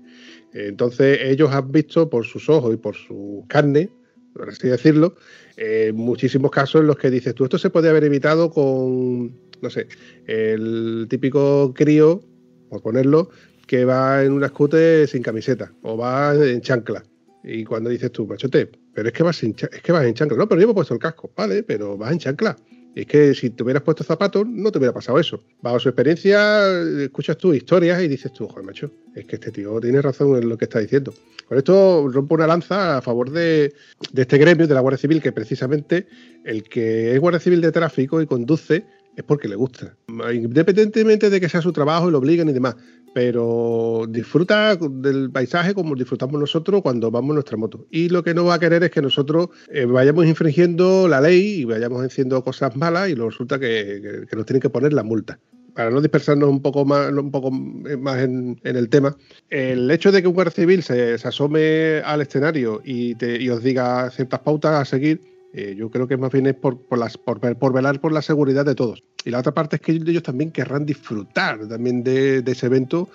Entonces ellos han visto por sus ojos y por su carne por así decirlo, eh, muchísimos casos en los que dices tú, esto se puede haber evitado con, no sé, el típico crío, por ponerlo, que va en una scooter sin camiseta o va en chancla. Y cuando dices tú, machote, pero es que vas en, es que vas en chancla. No, pero yo me he puesto el casco, vale, pero vas en chancla. Es que si te hubieras puesto zapatos, no te hubiera pasado eso. Bajo su experiencia, escuchas tus historias y dices tú, joder, macho, es que este tío tiene razón en lo que está diciendo. Por esto rompo una lanza a favor de, de este gremio, de la Guardia Civil, que precisamente el que es Guardia Civil de tráfico y conduce es porque le gusta. Independientemente de que sea su trabajo y lo obliguen y demás pero disfruta del paisaje como disfrutamos nosotros cuando vamos en nuestra moto. Y lo que no va a querer es que nosotros eh, vayamos infringiendo la ley y vayamos haciendo cosas malas y resulta que, nos tienen que poner la multa. Para no dispersarnos un poco más, un poco más en, el tema, el hecho de que un guardia civil se, asome al escenario y, te, os diga ciertas pautas a seguir, eh, yo creo que más bien es por, por velar por la seguridad de todos. Y la otra parte es que ellos también querrán disfrutar también de, ese evento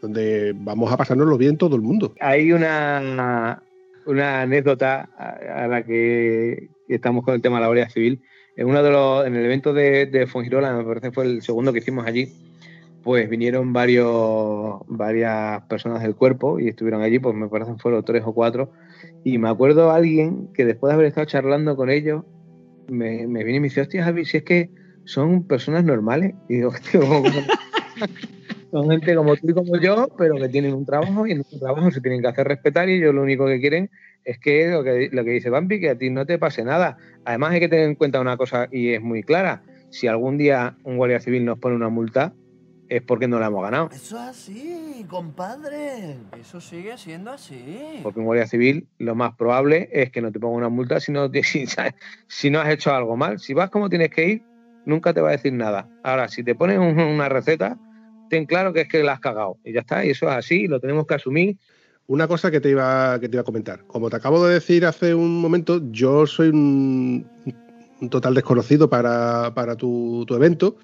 donde vamos a pasárnoslo bien todo el mundo. Hay una, una anécdota a, la que, estamos con el tema de la Guardia Civil. En uno de los, en el evento de, de Fongirola, me parece que fue el segundo que hicimos allí, pues vinieron varios, varias personas del cuerpo y estuvieron allí, pues me parece que fueron tres o cuatro. Y me acuerdo a alguien que después de haber estado charlando con ellos, me, me vino y me dice, hostia Javi, si es que son personas normales. Y digo, son gente como tú y como yo, pero que tienen un trabajo y en un trabajo se tienen que hacer respetar y ellos lo único que quieren es que lo que, lo que dice Bambi, que a ti no te pase nada. Además hay que tener en cuenta una cosa y es muy clara. Si algún día un guardia civil nos pone una multa, es porque no la hemos ganado. Eso es así, compadre. Eso sigue siendo así. Porque un guardia civil lo más probable es que no te ponga una multa si no, si, si no has hecho algo mal. Si vas como tienes que ir, nunca te va a decir nada. Ahora, si te pones una receta, ten claro que es que la has cagado. Y ya está, y eso es así, lo tenemos que asumir. Una cosa que te iba, que te iba a comentar. Como te acabo de decir hace un momento, yo soy un, total desconocido para, tu, evento.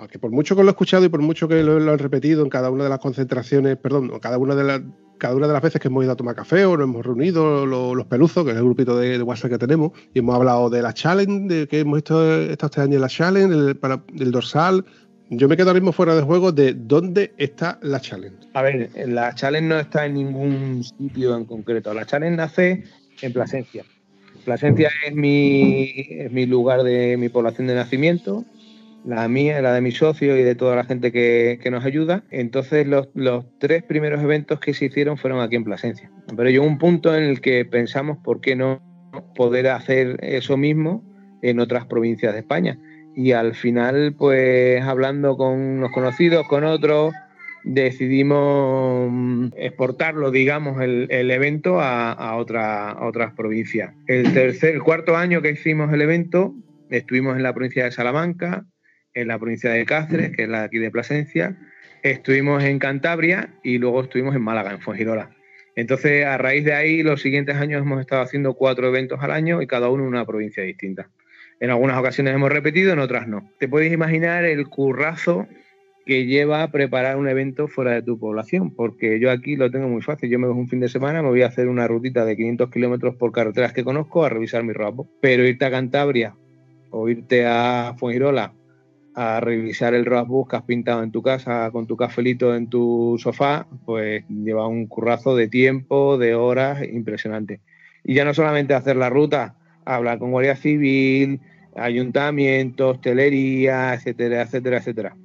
Aunque por mucho que lo he escuchado y por mucho que lo, lo, han repetido en cada una de las concentraciones, perdón, cada una de las cada una de las veces que hemos ido a tomar café o nos hemos reunido los, peluzos, que es el grupito de, WhatsApp que tenemos, y hemos hablado de la challenge, de que hemos visto estos este años en la challenge, el, para, el dorsal. Yo me quedo ahora mismo fuera de juego de dónde está la challenge. A ver, la challenge no está en ningún sitio en concreto. La challenge nace en Plasencia. Plasencia es mi, es mi lugar de mi población de nacimiento la mía, la de mi socio y de toda la gente que, nos ayuda. Entonces los, tres primeros eventos que se hicieron fueron aquí en Plasencia. Pero llegó un punto en el que pensamos por qué no poder hacer eso mismo en otras provincias de España. Y al final, pues hablando con unos conocidos, con otros, decidimos exportarlo, digamos, el, evento a, a, a, otras provincias. El tercer, el cuarto año que hicimos el evento, estuvimos en la provincia de Salamanca, en la provincia de Cáceres, que es la de aquí de Plasencia, estuvimos en Cantabria y luego estuvimos en Málaga, en Fongirola. Entonces, a raíz de ahí, los siguientes años hemos estado haciendo cuatro eventos al año y cada uno en una provincia distinta. En algunas ocasiones hemos repetido, en otras no. Te puedes imaginar el currazo que lleva a preparar un evento fuera de tu población, porque yo aquí lo tengo muy fácil. Yo me voy un fin de semana, me voy a hacer una rutita de 500 kilómetros por carreteras que conozco a revisar mi rapo. Pero irte a Cantabria o irte a Fongirola a revisar el roadbook que has pintado en tu casa con tu cafelito en tu sofá, pues lleva un currazo de tiempo, de horas impresionante. Y ya no solamente hacer la ruta, hablar con Guardia Civil, ayuntamientos, hostelería, etcétera, etcétera, etcétera.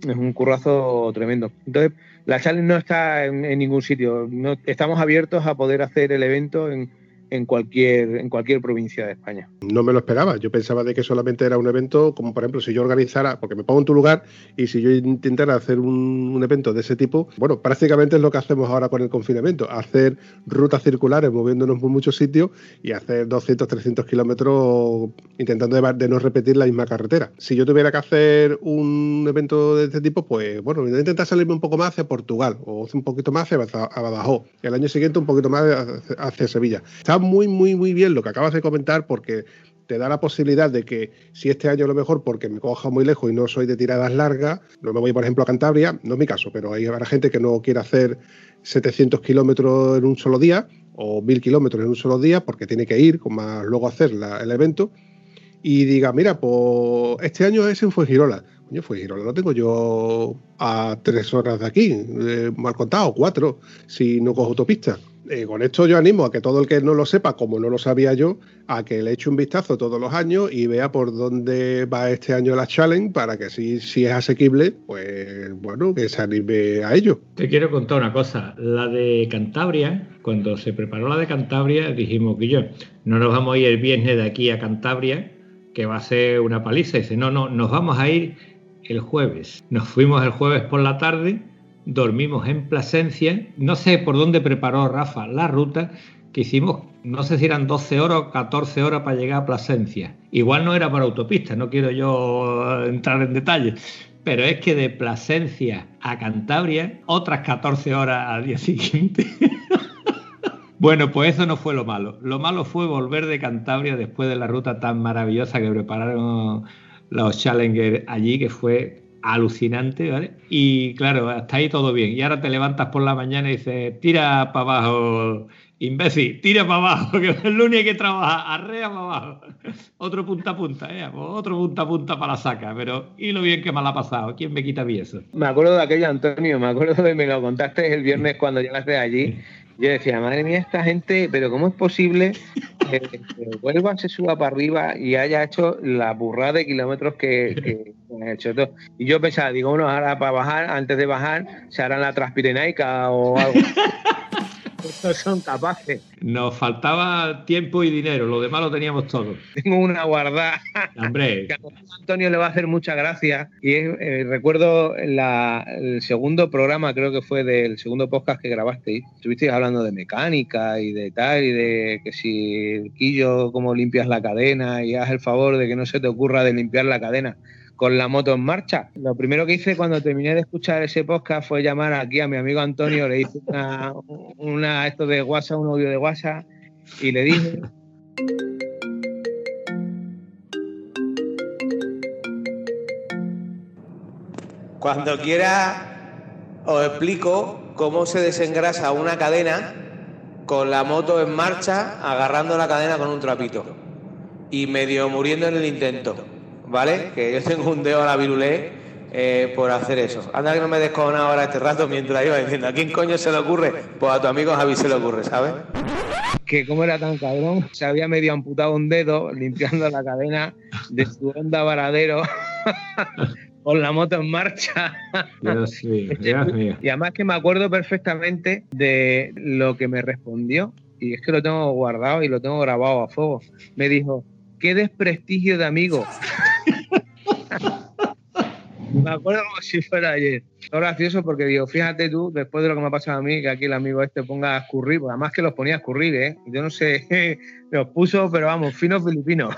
Es un currazo tremendo. Entonces, la challenge no está en, en ningún sitio. No, estamos abiertos a poder hacer el evento en, en cualquier, en cualquier provincia de España. No me lo esperaba. Yo pensaba de que solamente era un evento, como por ejemplo, si yo organizara, porque me pongo en tu lugar, y si yo intentara hacer un, evento de ese tipo, bueno, prácticamente es lo que hacemos ahora con el confinamiento, hacer rutas circulares moviéndonos por muchos sitios y hacer 200, 300 kilómetros intentando de, no repetir la misma carretera. Si yo tuviera que hacer un evento de este tipo, pues bueno, intentar salirme un poco más hacia Portugal o un poquito más hacia Badajoz. Y el año siguiente un poquito más hacia, Sevilla muy, muy, muy bien lo que acabas de comentar porque te da la posibilidad de que si este año a lo mejor porque me coja muy lejos y no soy de tiradas largas, no me voy por ejemplo a Cantabria, no es mi caso, pero hay habrá gente que no quiere hacer 700 kilómetros en un solo día o 1000 kilómetros en un solo día porque tiene que ir, con más luego hacer el evento y diga, mira, pues este año es en Fuengirola. Coño, Fuengirola lo tengo yo a tres horas de aquí, mal contado, cuatro, si no cojo autopista eh, con esto yo animo a que todo el que no lo sepa, como no lo sabía yo, a que le eche un vistazo todos los años y vea por dónde va este año la challenge para que si, es asequible, pues bueno, que se anime a ello. Te quiero contar una cosa, la de Cantabria, cuando se preparó la de Cantabria, dijimos que yo, no nos vamos a ir el viernes de aquí a Cantabria, que va a ser una paliza. Y dice, no, no, nos vamos a ir el jueves. Nos fuimos el jueves por la tarde dormimos en Plasencia. No sé por dónde preparó Rafa la ruta, que hicimos, no sé si eran 12 horas o 14 horas para llegar a Plasencia. Igual no era para autopista, no quiero yo entrar en detalles, pero es que de Plasencia a Cantabria, otras 14 horas al día siguiente. bueno, pues eso no fue lo malo. Lo malo fue volver de Cantabria después de la ruta tan maravillosa que prepararon los Challengers allí, que fue alucinante, ¿vale? Y claro, hasta ahí todo bien. Y ahora te levantas por la mañana y dices, tira para abajo, imbécil, tira para abajo, que es el único que trabaja, arrea para abajo. Otro punta a punta, ¿eh? Pues otro punta a punta para la saca, pero y lo bien que me ha pasado, ¿quién me quita a eso? Me acuerdo de aquello, Antonio, me acuerdo de me lo contaste el viernes cuando llegaste allí. Yo decía, madre mía, esta gente, pero ¿cómo es posible que, vuelva, se suba para arriba y haya hecho la burrada de kilómetros que, ha hecho? Todo? Y yo pensaba, digo, bueno, ahora para bajar, antes de bajar, se harán la transpirenaica o algo. Estos son capaces. Nos faltaba tiempo y dinero, lo demás lo teníamos todo. Tengo una guardada. Hombre. Que a Antonio le va a hacer mucha gracia. Y eh, recuerdo el segundo programa, creo que fue del segundo podcast que grabasteis. Estuvisteis hablando de mecánica y de tal, y de que si el quillo, cómo limpias la cadena, y haz el favor de que no se te ocurra de limpiar la cadena con la moto en marcha. Lo primero que hice cuando terminé de escuchar ese podcast fue llamar aquí a mi amigo Antonio, le hice una, esto de WhatsApp, un audio de WhatsApp, y le dije. Cuando quiera os explico cómo se desengrasa una cadena con la moto en marcha, agarrando la cadena con un trapito y medio muriendo en el intento. ¿Vale? Que yo tengo un dedo a la virulé eh, por hacer eso. Anda que no me descojona ahora este rato mientras iba diciendo, ¿a quién coño se le ocurre? Pues a tu amigo Javi se le ocurre, ¿sabes? Que como era tan cabrón, se había medio amputado un dedo limpiando la cadena de su onda varadero con la moto en marcha. Dios mío, Dios mío. Y además que me acuerdo perfectamente de lo que me respondió, y es que lo tengo guardado y lo tengo grabado a fuego. Me dijo, qué desprestigio de amigo. me acuerdo como si fuera ayer. Es gracioso porque digo, fíjate tú, después de lo que me ha pasado a mí, que aquí el amigo este ponga a escurrir, pues además que los ponía a escurrir, ¿eh? Yo no sé, los puso, pero vamos, fino filipino.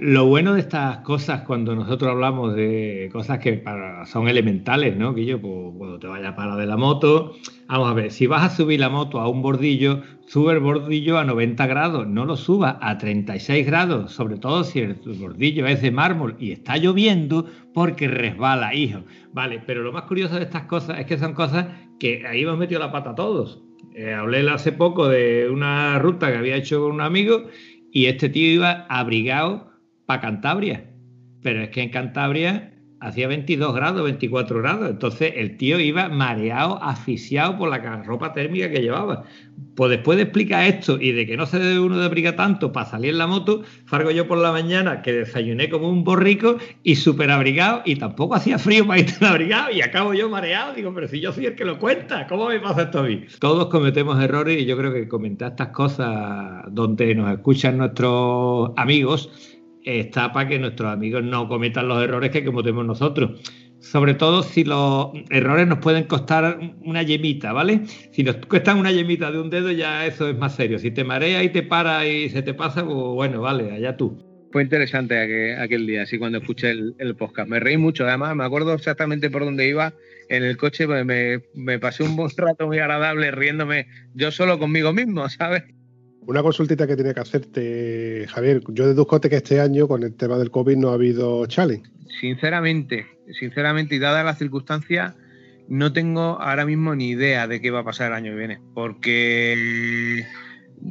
Lo bueno de estas cosas, cuando nosotros hablamos de cosas que son elementales, ¿no? Que yo, pues, cuando te vayas para de la moto, vamos a ver, si vas a subir la moto a un bordillo, sube el bordillo a 90 grados, no lo subas a 36 grados, sobre todo si el bordillo es de mármol y está lloviendo porque resbala, hijo. Vale, pero lo más curioso de estas cosas es que son cosas que ahí hemos metido la pata todos. Eh, hablé hace poco de una ruta que había hecho con un amigo y este tío iba abrigado para Cantabria. Pero es que en Cantabria hacía 22 grados, 24 grados. Entonces el tío iba mareado, asfixiado por la ropa térmica que llevaba. Pues después de explicar esto y de que no se debe uno de abrigar tanto para salir en la moto, salgo yo por la mañana que desayuné como un borrico y súper abrigado y tampoco hacía frío para ir tan abrigado y acabo yo mareado. Digo, pero si yo soy el que lo cuenta, ¿cómo me pasa esto a mí? Todos cometemos errores y yo creo que comentar estas cosas donde nos escuchan nuestros amigos está para que nuestros amigos no cometan los errores que cometemos nosotros. Sobre todo si los errores nos pueden costar una yemita, ¿vale? Si nos cuestan una yemita de un dedo, ya eso es más serio. Si te marea y te para y se te pasa, pues bueno, vale, allá tú. Fue interesante aquel, día, así cuando escuché el, podcast. Me reí mucho, además me acuerdo exactamente por dónde iba en el coche, pues me, me pasé un buen rato muy agradable riéndome yo solo conmigo mismo, ¿sabes? Una consultita que tiene que hacerte, Javier. Yo deduzco que este año, con el tema del COVID, no ha habido challenge. Sinceramente, sinceramente, y dadas las circunstancias, no tengo ahora mismo ni idea de qué va a pasar el año que viene. Porque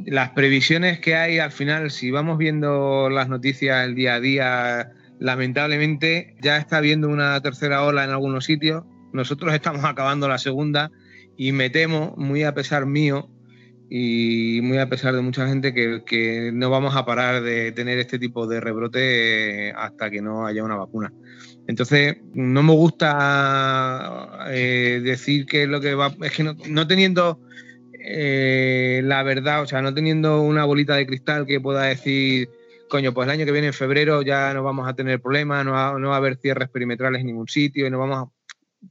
las previsiones que hay al final, si vamos viendo las noticias el día a día, lamentablemente ya está habiendo una tercera ola en algunos sitios. Nosotros estamos acabando la segunda Y me temo, muy a pesar mío, y muy a pesar de mucha gente que, no vamos a parar de tener este tipo de rebrote hasta que no haya una vacuna. Entonces, no me gusta eh, decir que lo que va, es que no, teniendo eh, la verdad, o sea, no teniendo una bolita de cristal que pueda decir, coño, pues el año que viene en febrero ya no vamos a tener problemas, no va, no va a haber cierres perimetrales en ningún sitio y no vamos a,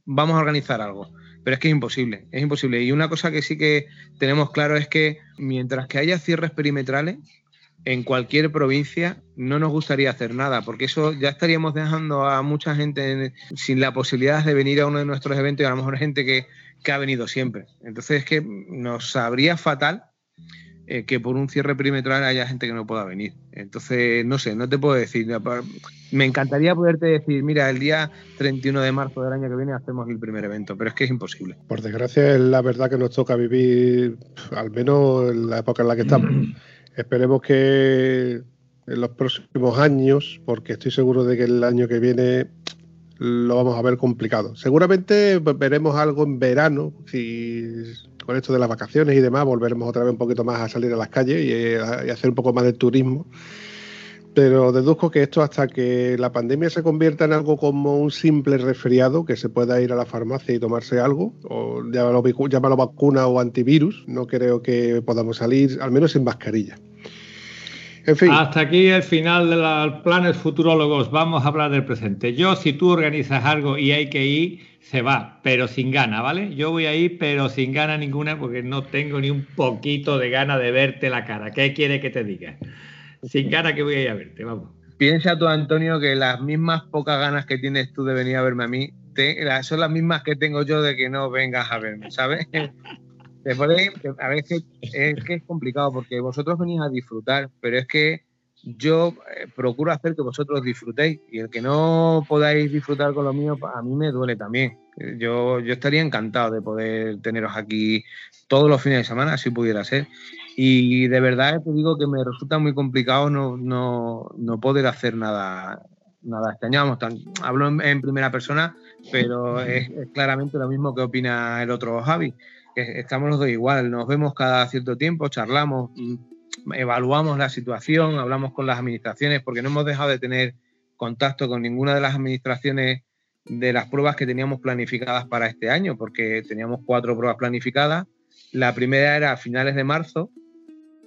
vamos a organizar algo pero es que es imposible, es imposible. Y una cosa que sí que tenemos claro es que mientras que haya cierres perimetrales, en cualquier provincia no nos gustaría hacer nada, porque eso ya estaríamos dejando a mucha gente sin la posibilidad de venir a uno de nuestros eventos y a lo mejor gente que, que ha venido siempre. Entonces es que nos sabría fatal eh, que por un cierre perimetral haya gente que no pueda venir. Entonces, no sé, no te puedo decir. Me encantaría poderte decir, mira, el día 31 de marzo del año que viene hacemos el primer evento, pero es que es imposible. Por desgracia, es la verdad que nos toca vivir, al menos en la época en la que estamos. Esperemos que en los próximos años, porque estoy seguro de que el año que viene lo vamos a ver complicado. Seguramente veremos algo en verano, si con esto de las vacaciones y demás, volveremos otra vez un poquito más a salir a las calles y, eh, hacer un poco más de turismo. Pero deduzco que esto hasta que la pandemia se convierta en algo como un simple resfriado, que se pueda ir a la farmacia y tomarse algo, o llámalo, vacuna o antivirus, no creo que podamos salir, al menos sin mascarilla. En fin. Hasta aquí el final de los planes futurólogos. Vamos a hablar del presente. Yo, si tú organizas algo y hay que ir, se va, pero sin gana, ¿vale? Yo voy a ir, pero sin gana ninguna, porque no tengo ni un poquito de gana de verte la cara. ¿Qué quiere que te diga? Sin gana que voy a ir a verte, vamos. Piensa tú, Antonio, que las mismas pocas ganas que tienes tú de venir a verme a mí son las mismas que tengo yo de que no vengas a verme, ¿sabes? a veces es que es complicado porque vosotros venís a disfrutar, pero es que yo eh, procuro hacer que vosotros disfrutéis y el que no podáis disfrutar con lo mío, a mí me duele también. Yo, yo estaría encantado de poder teneros aquí todos los fines de semana, si pudiera ser. Y de verdad te digo que me resulta muy complicado no, no, no poder hacer nada, nada este hablo en, primera persona, pero es, claramente lo mismo que opina el otro Javi. Que estamos los dos igual, nos vemos cada cierto tiempo, charlamos evaluamos la situación, hablamos con las administraciones, porque no hemos dejado de tener contacto con ninguna de las administraciones de las pruebas que teníamos planificadas para este año, porque teníamos cuatro pruebas planificadas. La primera era a finales de marzo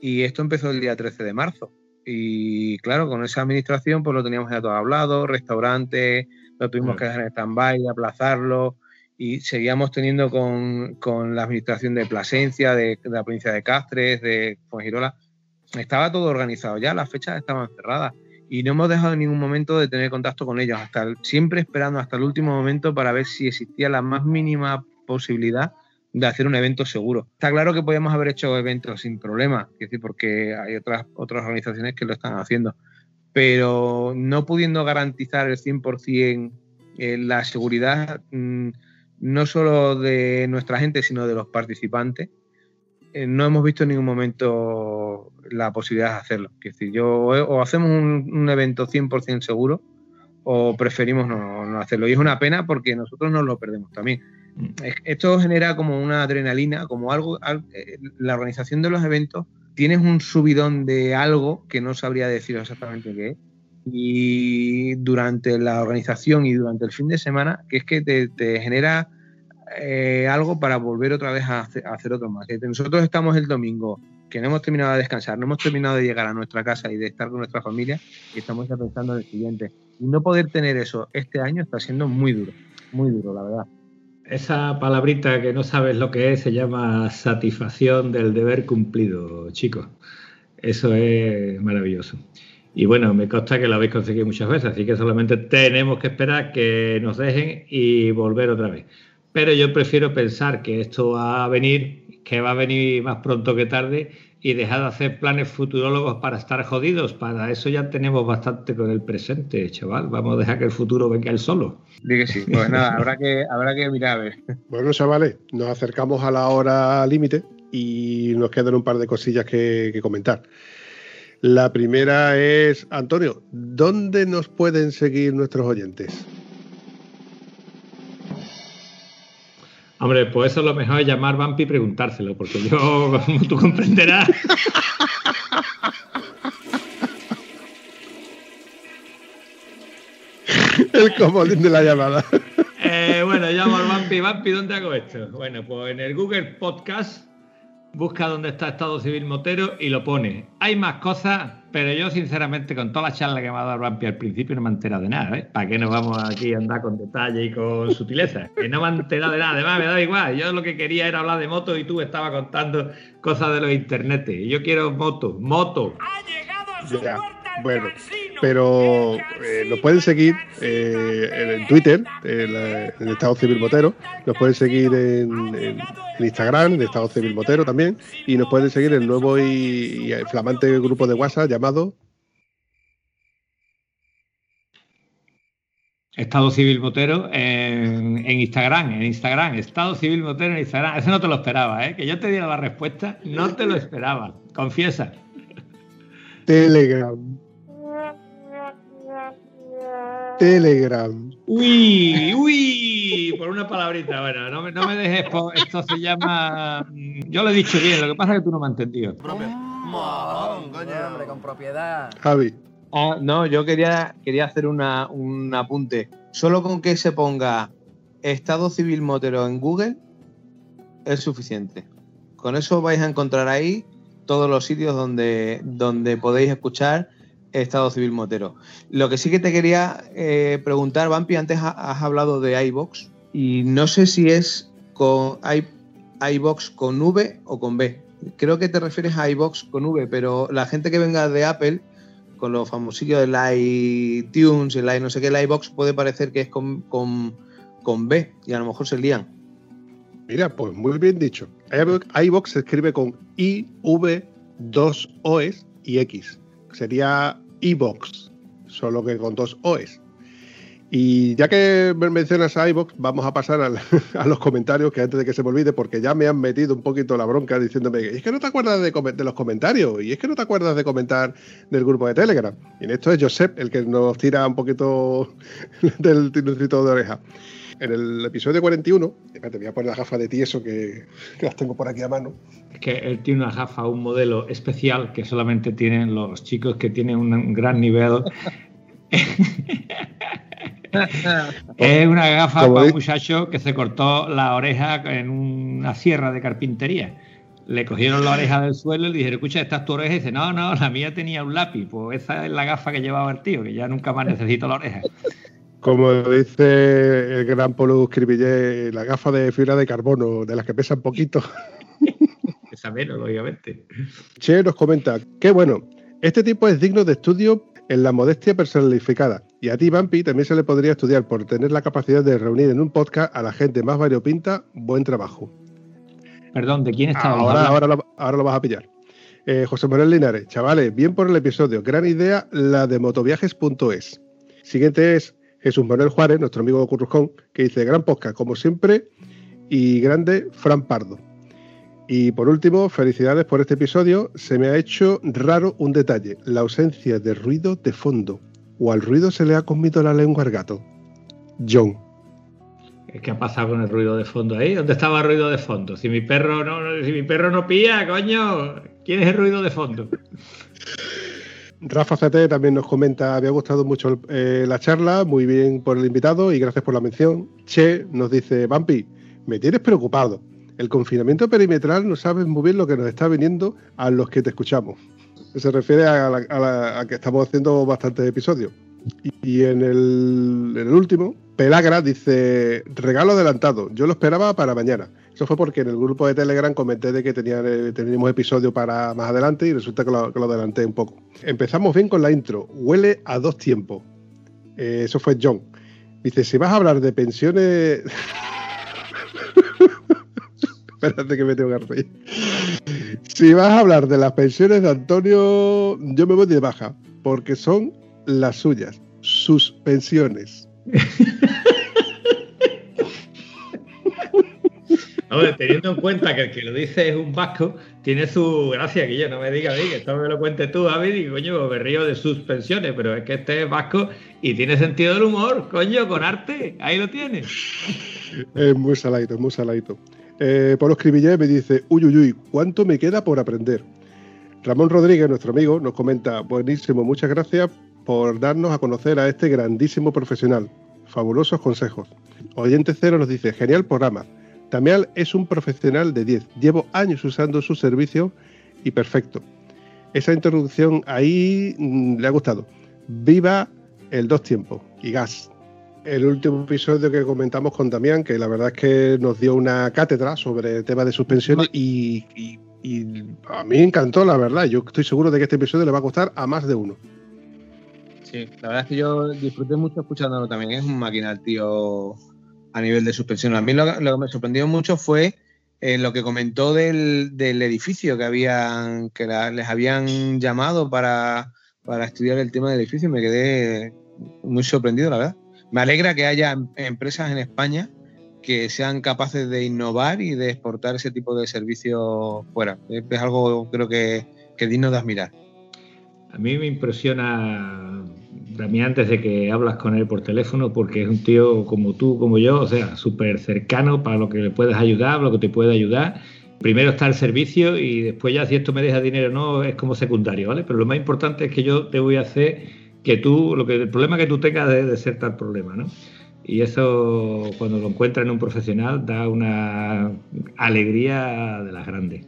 y esto empezó el día 13 de marzo. Y claro, con esa administración pues lo teníamos ya todo hablado, restaurantes, lo tuvimos que dejar en stand-by, aplazarlo y seguíamos teniendo con, con, la administración de Plasencia, de, la provincia de Castres, de Fuengirola, estaba todo organizado ya, las fechas estaban cerradas y no hemos dejado en ningún momento de tener contacto con ellos, hasta siempre esperando hasta el último momento para ver si existía la más mínima posibilidad de hacer un evento seguro. Está claro que podíamos haber hecho eventos sin problema, porque hay otras, otras organizaciones que lo están haciendo, pero no pudiendo garantizar el 100% eh, la seguridad, mm, no solo de nuestra gente, sino de los participantes, eh, no hemos visto en ningún momento la posibilidad de hacerlo. Es decir, yo, o hacemos un, evento 100% seguro o preferimos no, hacerlo. Y es una pena porque nosotros nos lo perdemos también. Mm. Esto genera como una adrenalina, como algo, eh, la organización de los eventos, tienes un subidón de algo que no sabría decir exactamente qué es. Y durante la organización y durante el fin de semana, que es que te genera eh, algo para volver otra vez a hacer, otro más. Nosotros estamos el domingo, que no hemos terminado de descansar, no hemos terminado de llegar a nuestra casa y de estar con nuestra familia, y estamos ya pensando en el siguiente. Y no poder tener eso este año está siendo muy duro, muy duro, la verdad. Esa palabrita que no sabes lo que es se llama satisfacción del deber cumplido, chicos. Eso es maravilloso. Y bueno, me consta que lo habéis conseguido muchas veces, así que solamente tenemos que esperar que nos dejen y volver otra vez. Pero yo prefiero pensar que esto va a venir, que va a venir más pronto que tarde y dejar de hacer planes futurólogos para estar jodidos. Para eso ya tenemos bastante con el presente, chaval. Vamos a dejar que el futuro venga él solo. Dije sí. Pues nada, habrá que, habrá que mirar a ver. Bueno, chavales, nos acercamos a la hora límite y nos quedan un par de cosillas que, que comentar. La primera es, Antonio, ¿dónde nos pueden seguir nuestros oyentes? Hombre, pues eso lo mejor es llamar Vampi y preguntárselo, porque yo, como tú comprenderás. El comodín de la llamada. Eh, bueno, llamo al Vampi. Vampi, ¿dónde hago esto? Bueno, pues en el Google Podcast busca dónde está Estado Civil Motero y lo pone. Hay más cosas, pero yo sinceramente con toda la charla que me ha dado Rampi al principio no me he enterado de nada, ¿eh? ¿Para qué nos vamos aquí a andar con detalle y con sutileza? Que no me he enterado de nada, además me da igual. Yo lo que quería era hablar de moto y tú me estabas contando cosas de los internet. Y yo quiero moto, moto. Ha llegado a su Ya, puerta el bueno. Pero eh, pueden seguir eh, en Twitter, en, la- en Estado Civil Motero, nos pueden seguir en, en- en Instagram, en Estado Civil Motero también, y nos pueden seguir en el nuevo y, y flamante grupo de WhatsApp llamado Estado Civil Motero en, en Instagram, en Instagram, Estado Civil Motero en Instagram. Eso no te lo esperaba, ¿eh? Que yo te diera la respuesta, no te lo esperaba. Confiesa. Telegram. Telegram. Uy, uy, por una palabrita. Bueno, no me, no me dejes. po- Esto se llama. mm, Yo lo he dicho bien, lo que pasa es que tú no me has entendido. Coño. Hombre, con propiedad. Javi. Ah, no, yo quería, quería hacer una- un apunte. Solo con que se ponga Estado Civil Motero en Google es suficiente. Con eso vais a encontrar ahí todos los sitios donde, donde podéis escuchar Estado Civil Motero. Lo que sí que te quería eh, preguntar, Vampi, antes ha- has hablado de iBox y no sé si es con i- iBox con V o con B. Creo que te refieres a iBox con V, pero la gente que venga de Apple con los famosillos del iTunes, el i no sé qué, el iBox puede parecer que es con, con, con B y a lo mejor se lían. Mira, pues muy bien dicho. iVox se escribe con I, V, dos O's y X. Sería iVox, solo que con dos O's. Y ya que me mencionas a iVox, vamos a pasar a los comentarios, que antes de que se me olvide, porque ya me han metido un poquito la bronca diciéndome, es que no te acuerdas de, los comentarios, y es que no te acuerdas de comentar del grupo de Telegram. Y en esto es Josep el que nos tira un poquito del tirocito de oreja. En el episodio 41, espérate, voy a poner las gafas de tieso que, que las tengo por aquí a mano. Es que él tiene una gafa, un modelo especial que solamente tienen los chicos que tienen un, gran nivel. es una gafa para un muchacho que se cortó la oreja en una sierra de carpintería. Le cogieron la oreja del suelo y le dijeron, escucha, esta es tu oreja. Y dice, no, no, la mía tenía un lápiz. Pues esa es la gafa que llevaba el tío, que ya nunca más necesito la oreja. Como dice el gran Polo Scribillé, la gafa de fibra de carbono, de las que pesan poquito. Esa menos, lógicamente. Che nos comenta, qué bueno, este tipo es digno de estudio en la modestia personificada. Y a ti, Vampi, también se le podría estudiar por tener la capacidad de reunir en un podcast a la gente más variopinta. Buen trabajo. Perdón, ¿de quién estábamos Ahora, hablando? ahora, lo, ahora lo vas a pillar. Eh, José Manuel Linares, chavales, bien por el episodio. Gran idea la de motoviajes.es. Siguiente es Jesús Manuel Juárez, nuestro amigo Currujón, que dice: Gran podcast, como siempre, y grande Fran Pardo. Y por último, felicidades por este episodio. Se me ha hecho raro un detalle: la ausencia de ruido de fondo. O al ruido se le ha comido la lengua al gato. John. ¿Qué ha pasado con el ruido de fondo ahí? ¿Dónde estaba el ruido de fondo? Si mi perro no, si mi perro no pía, coño, ¿quién es el ruido de fondo? Rafa CT también nos comenta, había gustado mucho eh, la charla, muy bien por el invitado y gracias por la mención. Che nos dice, Vampi, me tienes preocupado. El confinamiento perimetral no sabes muy bien lo que nos está viniendo a los que te escuchamos. Se refiere a, la- a la- que estamos haciendo bastantes episodios. Y, y en, el, en el último, Pelagra dice, regalo adelantado, yo lo esperaba para mañana. Eso fue porque en el grupo de Telegram comenté de que eh, teníamos episodio para más adelante y resulta que lo, que lo adelanté un poco. Empezamos bien con la intro, huele a dos tiempos. Eh, eso fue John. Dice, si vas a hablar de pensiones... Espérate que me tengo que reír. Si vas a hablar de las pensiones de Antonio, yo me voy de baja, porque son las suyas, sus pensiones. Hombre, teniendo en cuenta que el que lo dice es un vasco, tiene su gracia, que yo no me diga a que esto me lo cuentes tú, David, y coño, me río de suspensiones, pero es que este es vasco y tiene sentido del humor, coño, con arte, ahí lo tienes. Es muy saladito, es muy saladito. Eh, Pablo Escribillé me dice, uy, uy, uy, ¿cuánto me queda por aprender? Ramón Rodríguez, nuestro amigo, nos comenta, buenísimo, muchas gracias por darnos a conocer a este grandísimo profesional. Fabulosos consejos. Oyente Cero nos dice, genial programa. También es un profesional de 10. Llevo años usando su servicio y perfecto. Esa introducción ahí mm, le ha gustado. Viva el dos tiempos y gas. El último episodio que comentamos con Damián, que la verdad es que nos dio una cátedra sobre el tema de suspensiones y, y- y a mí me encantó, la verdad. Yo estoy seguro de que este episodio le va a gustar a más de uno. Sí, la verdad es que yo disfruté mucho escuchándolo también. Es un máquina el tío a nivel de suspensión. A mí lo, lo que me sorprendió mucho fue eh, lo que comentó del, del edificio que habían que les habían llamado para, para estudiar el tema del edificio. Me quedé muy sorprendido, la verdad. Me alegra que haya em- empresas en España que sean capaces de innovar y de exportar ese tipo de servicios fuera. Es, es algo creo que, que digno de admirar. A mí me impresiona Damián desde que hablas con él por teléfono porque es un tío como tú, como yo, o sea, súper cercano para lo que le puedes ayudar, lo que te puede ayudar. Primero está el servicio y después ya si esto me deja dinero o no es como secundario, ¿vale? Pero lo más importante es que yo te voy a hacer que tú, lo que el problema que tú tengas debe de ser tal problema, ¿no? Y eso cuando lo encuentras en un profesional da una alegría de las grandes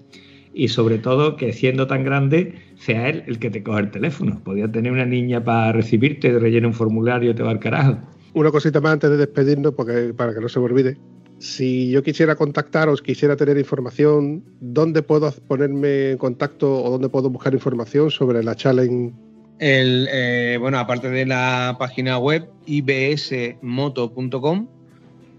y sobre todo que siendo tan grande sea él el que te coge el teléfono. Podía tener una niña para recibirte, rellena un formulario y te va al carajo. Una cosita más antes de despedirnos, porque, para que no se me olvide. Si yo quisiera contactaros, quisiera tener información, ¿dónde puedo ponerme en contacto o dónde puedo buscar información sobre la challenge? El, eh, bueno, aparte de la página web ibsmoto.com,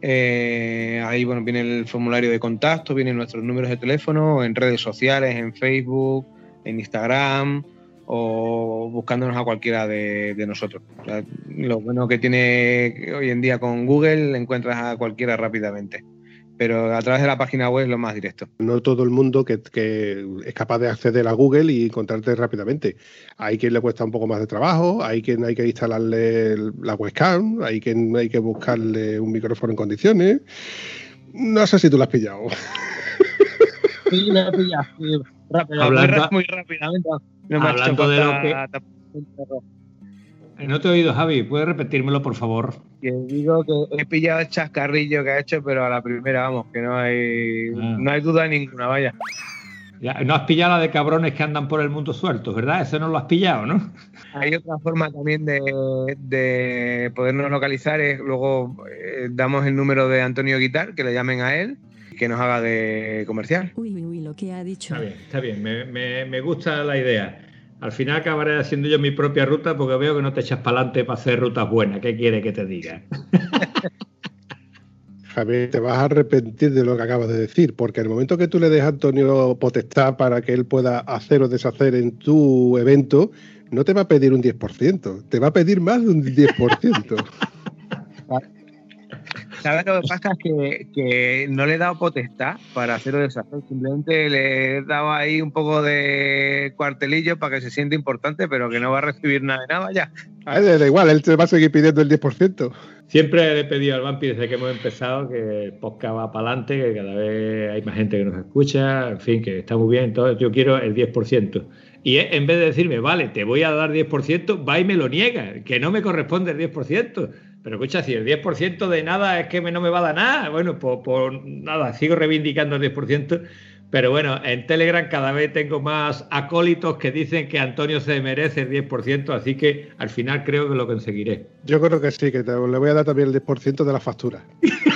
eh, ahí bueno, viene el formulario de contacto, vienen nuestros números de teléfono, en redes sociales, en Facebook, en Instagram o buscándonos a cualquiera de, nosotros. O sea, lo bueno que tiene hoy en día con Google, encuentras a cualquiera rápidamente. Pero a través de la página web es lo más directo. No todo el mundo que, que es capaz de acceder a Google y encontrarte rápidamente. Hay quien le cuesta un poco más de trabajo, hay quien hay que instalarle la webcam, hay quien hay que buscarle un micrófono en condiciones. No sé si tú lo has pillado. Sí, lo he pillado, sí, rápido, Hablando- muy, rápidamente. No hablando de lo Eh, No te he oído, Javi. ¿Puedes repetírmelo, por favor? que digo que he pillado el chascarrillo que ha hecho, pero a la primera, vamos, que no hay, Ah. no hay duda ninguna, vaya. Ya, no has pillado la de cabrones que andan por el mundo sueltos, ¿verdad? Eso no lo has pillado, ¿no? Hay otra forma también de, de podernos localizar, es luego eh, damos el número de Antonio Guitar, que le llamen a él, que nos haga de comercial. Uy, uy, uy, lo que ha dicho. Está bien, está bien. Me, me- me gusta la idea. Al final acabaré haciendo yo mi propia ruta porque veo que no te echas para adelante para hacer rutas buenas. ¿Qué quiere que te diga? Javier, te vas a arrepentir de lo que acabas de decir, porque en el momento que tú le des a Antonio potestad para que él pueda hacer o deshacer en tu evento, no te va a pedir un 10%, te va a pedir más de un 10%. ¿Sabes lo que pasa? Es que, que no le he dado potestad para hacer o deshacer, simplemente le he dado ahí un poco de cuartelillo para que se siente importante, pero que no va a recibir nada de nada ya. A él le da igual, él te va a seguir pidiendo el 10%. Siempre le he pedido al Vampi desde que hemos empezado que el podcast va para adelante, que cada vez hay más gente que nos escucha, en fin, que está muy bien. Entonces yo quiero el 10%. Y en vez de decirme, vale, te voy a dar 10%, va y me lo niega, que no me corresponde el 10%. Pero escucha, si el 10% de nada es que me- no me va a dar nada, bueno, pues, pues nada, sigo reivindicando el 10%. Pero bueno, en Telegram cada vez tengo más acólitos que dicen que Antonio se merece el 10%, así que al final creo que lo conseguiré. Yo creo que sí, que te- le voy a dar también el 10% de la factura.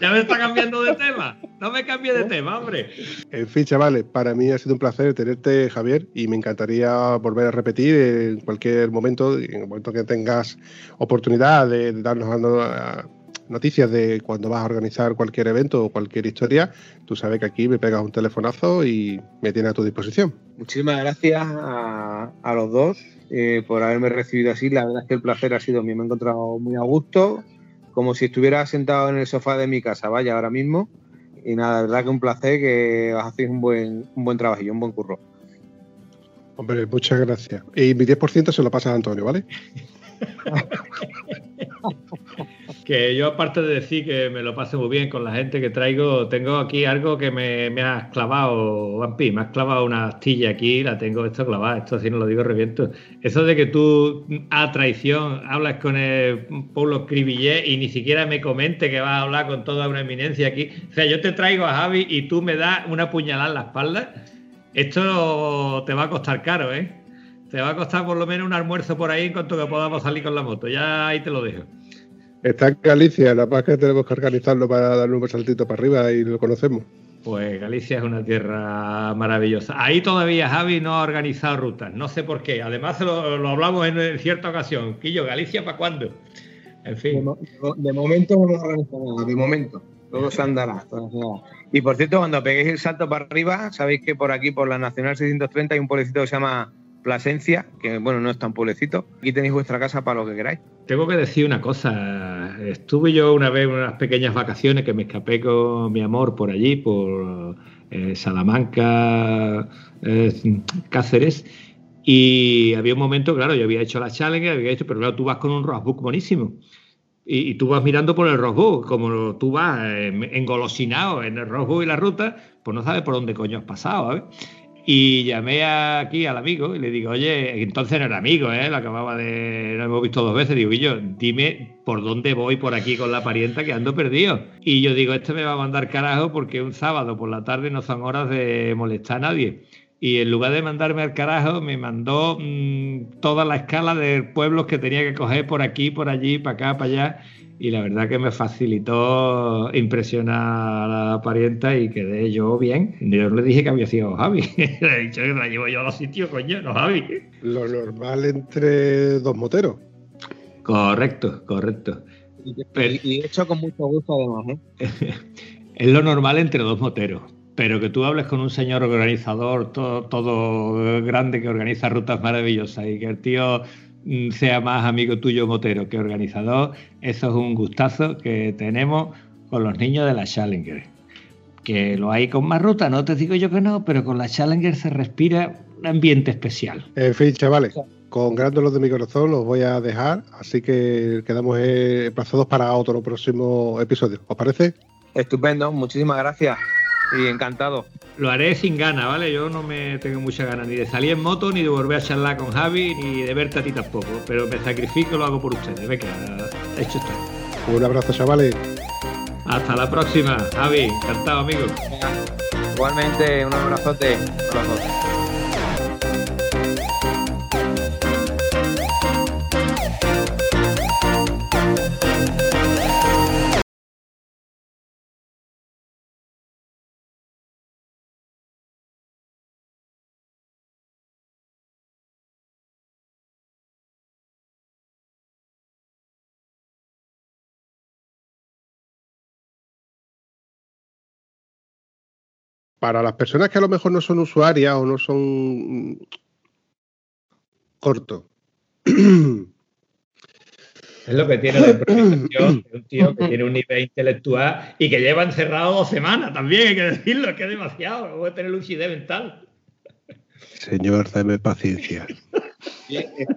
Ya me está cambiando de tema. No me cambie de tema, hombre. En fin, chavales, para mí ha sido un placer tenerte, Javier, y me encantaría volver a repetir en cualquier momento, en el momento que tengas oportunidad de, de darnos a- a- noticias de cuando vas a organizar cualquier evento o cualquier historia. Tú sabes que aquí me pegas un telefonazo y me tienes a tu disposición. Muchísimas gracias a, a los dos eh, por haberme recibido así. La verdad es que el placer ha sido mío. Me he encontrado muy a gusto, como si estuviera sentado en el sofá de mi casa, vaya, ahora mismo. y nada, la verdad que un placer que hacéis un buen, un buen trabajillo, un buen curro. Hombre, muchas gracias. Y mi 10% se lo pasa a Antonio, ¿vale? que yo aparte de decir que me lo paso muy bien con la gente que traigo, tengo aquí algo que me, me has clavado, Vampi, me has clavado una astilla aquí, la tengo esto clavada, esto si no lo digo reviento. Eso de que tú a traición hablas con el Pablo Cribillé y ni siquiera me comente que vas a hablar con toda una eminencia aquí. O sea, yo te traigo a Javi y tú me das una puñalada en la espalda. Esto te va a costar caro, ¿eh? Te va a costar por lo menos un almuerzo por ahí en cuanto que podamos salir con la moto. Ya ahí te lo dejo. Está en Galicia, la paz que tenemos que organizarlo para darle un saltito para arriba y lo conocemos. Pues Galicia es una tierra maravillosa. Ahí todavía Javi no ha organizado rutas, no sé por qué. Además lo, lo hablamos en, cierta ocasión. Quillo, ¿Galicia para cuándo? En fin. De, de momento no hemos organizado nada, de momento. Todo se andará. Y por cierto, cuando peguéis el salto para arriba, sabéis que por aquí, por la Nacional 630, hay un pueblecito que se llama Plasencia, que bueno, no es tan pueblecito. Aquí tenéis vuestra casa para lo que queráis. Tengo que decir una cosa. Estuve yo una vez en unas pequeñas vacaciones que me escapé con mi amor por allí, por eh, Salamanca, eh, Cáceres. Y había un momento, claro, yo había hecho la challenge, había hecho, pero claro, tú vas con un roadbook buenísimo. Y, y, tú vas mirando por el roadbook, como tú vas eh, engolosinado en el roadbook y la ruta, pues no sabes por dónde coño has pasado, ¿sabes? Y llamé aquí al amigo y le digo, oye, entonces no era amigo, ¿eh? Lo acababa de. Lo hemos visto dos veces. Digo, y yo, dime por dónde voy por aquí con la parienta que ando perdido. Y yo digo, este me va a mandar carajo porque un sábado por la tarde no son horas de molestar a nadie. Y en lugar de mandarme al carajo, me mandó mmm, toda la escala de pueblos que tenía que coger por aquí, por allí, para acá, para allá y la verdad que me facilitó impresionar a la parienta y quedé yo bien. Yo le dije que había sido Javi. le he dicho que la llevo yo a los sitios, coño, no Javi. Lo normal entre dos moteros. Correcto, correcto. Y, Pero, y hecho con mucho gusto además. ¿eh? es lo normal entre dos moteros. Pero que tú hables con un señor organizador, todo, todo grande que organiza rutas maravillosas y que el tío sea más amigo tuyo motero que organizador, eso es un gustazo que tenemos con los niños de la Challenger. Que lo hay con más rutas, no te digo yo que no, pero con la Challenger se respira un ambiente especial. En fin, chavales, con grandes los de mi corazón los voy a dejar, así que quedamos emplazados para otro próximo episodio. ¿Os parece? Estupendo, muchísimas gracias y encantado. Lo haré sin ganas, ¿vale? Yo no me tengo mucha ganas ni de salir en moto, ni de volver a charlar con Javi, ni de verte a ti tampoco. Pero me sacrifico y lo hago por ustedes. Venga, hecho está. Un abrazo, chavales. Hasta la próxima, Javi. Encantado, amigo. Igualmente, un abrazote a los dos. Para las personas que a lo mejor no son usuarias o no son cortos. Es lo que tiene la improvisación de un tío que tiene un nivel intelectual y que lleva encerrado dos semanas también, hay que decirlo, que es demasiado, voy a tener lucidez mental. Señor, dame paciencia.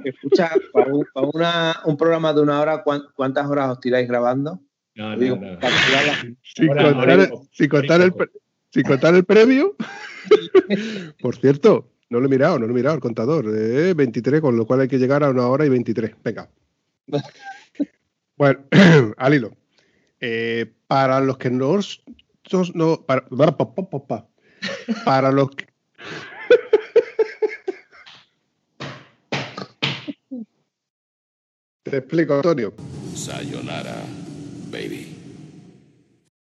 Escucha, para, un, para una, un, programa de una hora, ¿cuántas horas os tiráis grabando? No, no, no. Sin, contar, el, sin contar el, sin contar el previo. Por cierto, no lo he mirado, no lo he mirado el contador. Eh, 23, con lo cual hay que llegar a una hora y 23. Venga. Bueno, al hilo. Eh, para los que no. no para, para los que. Te explico, Antonio. Sayonara, baby.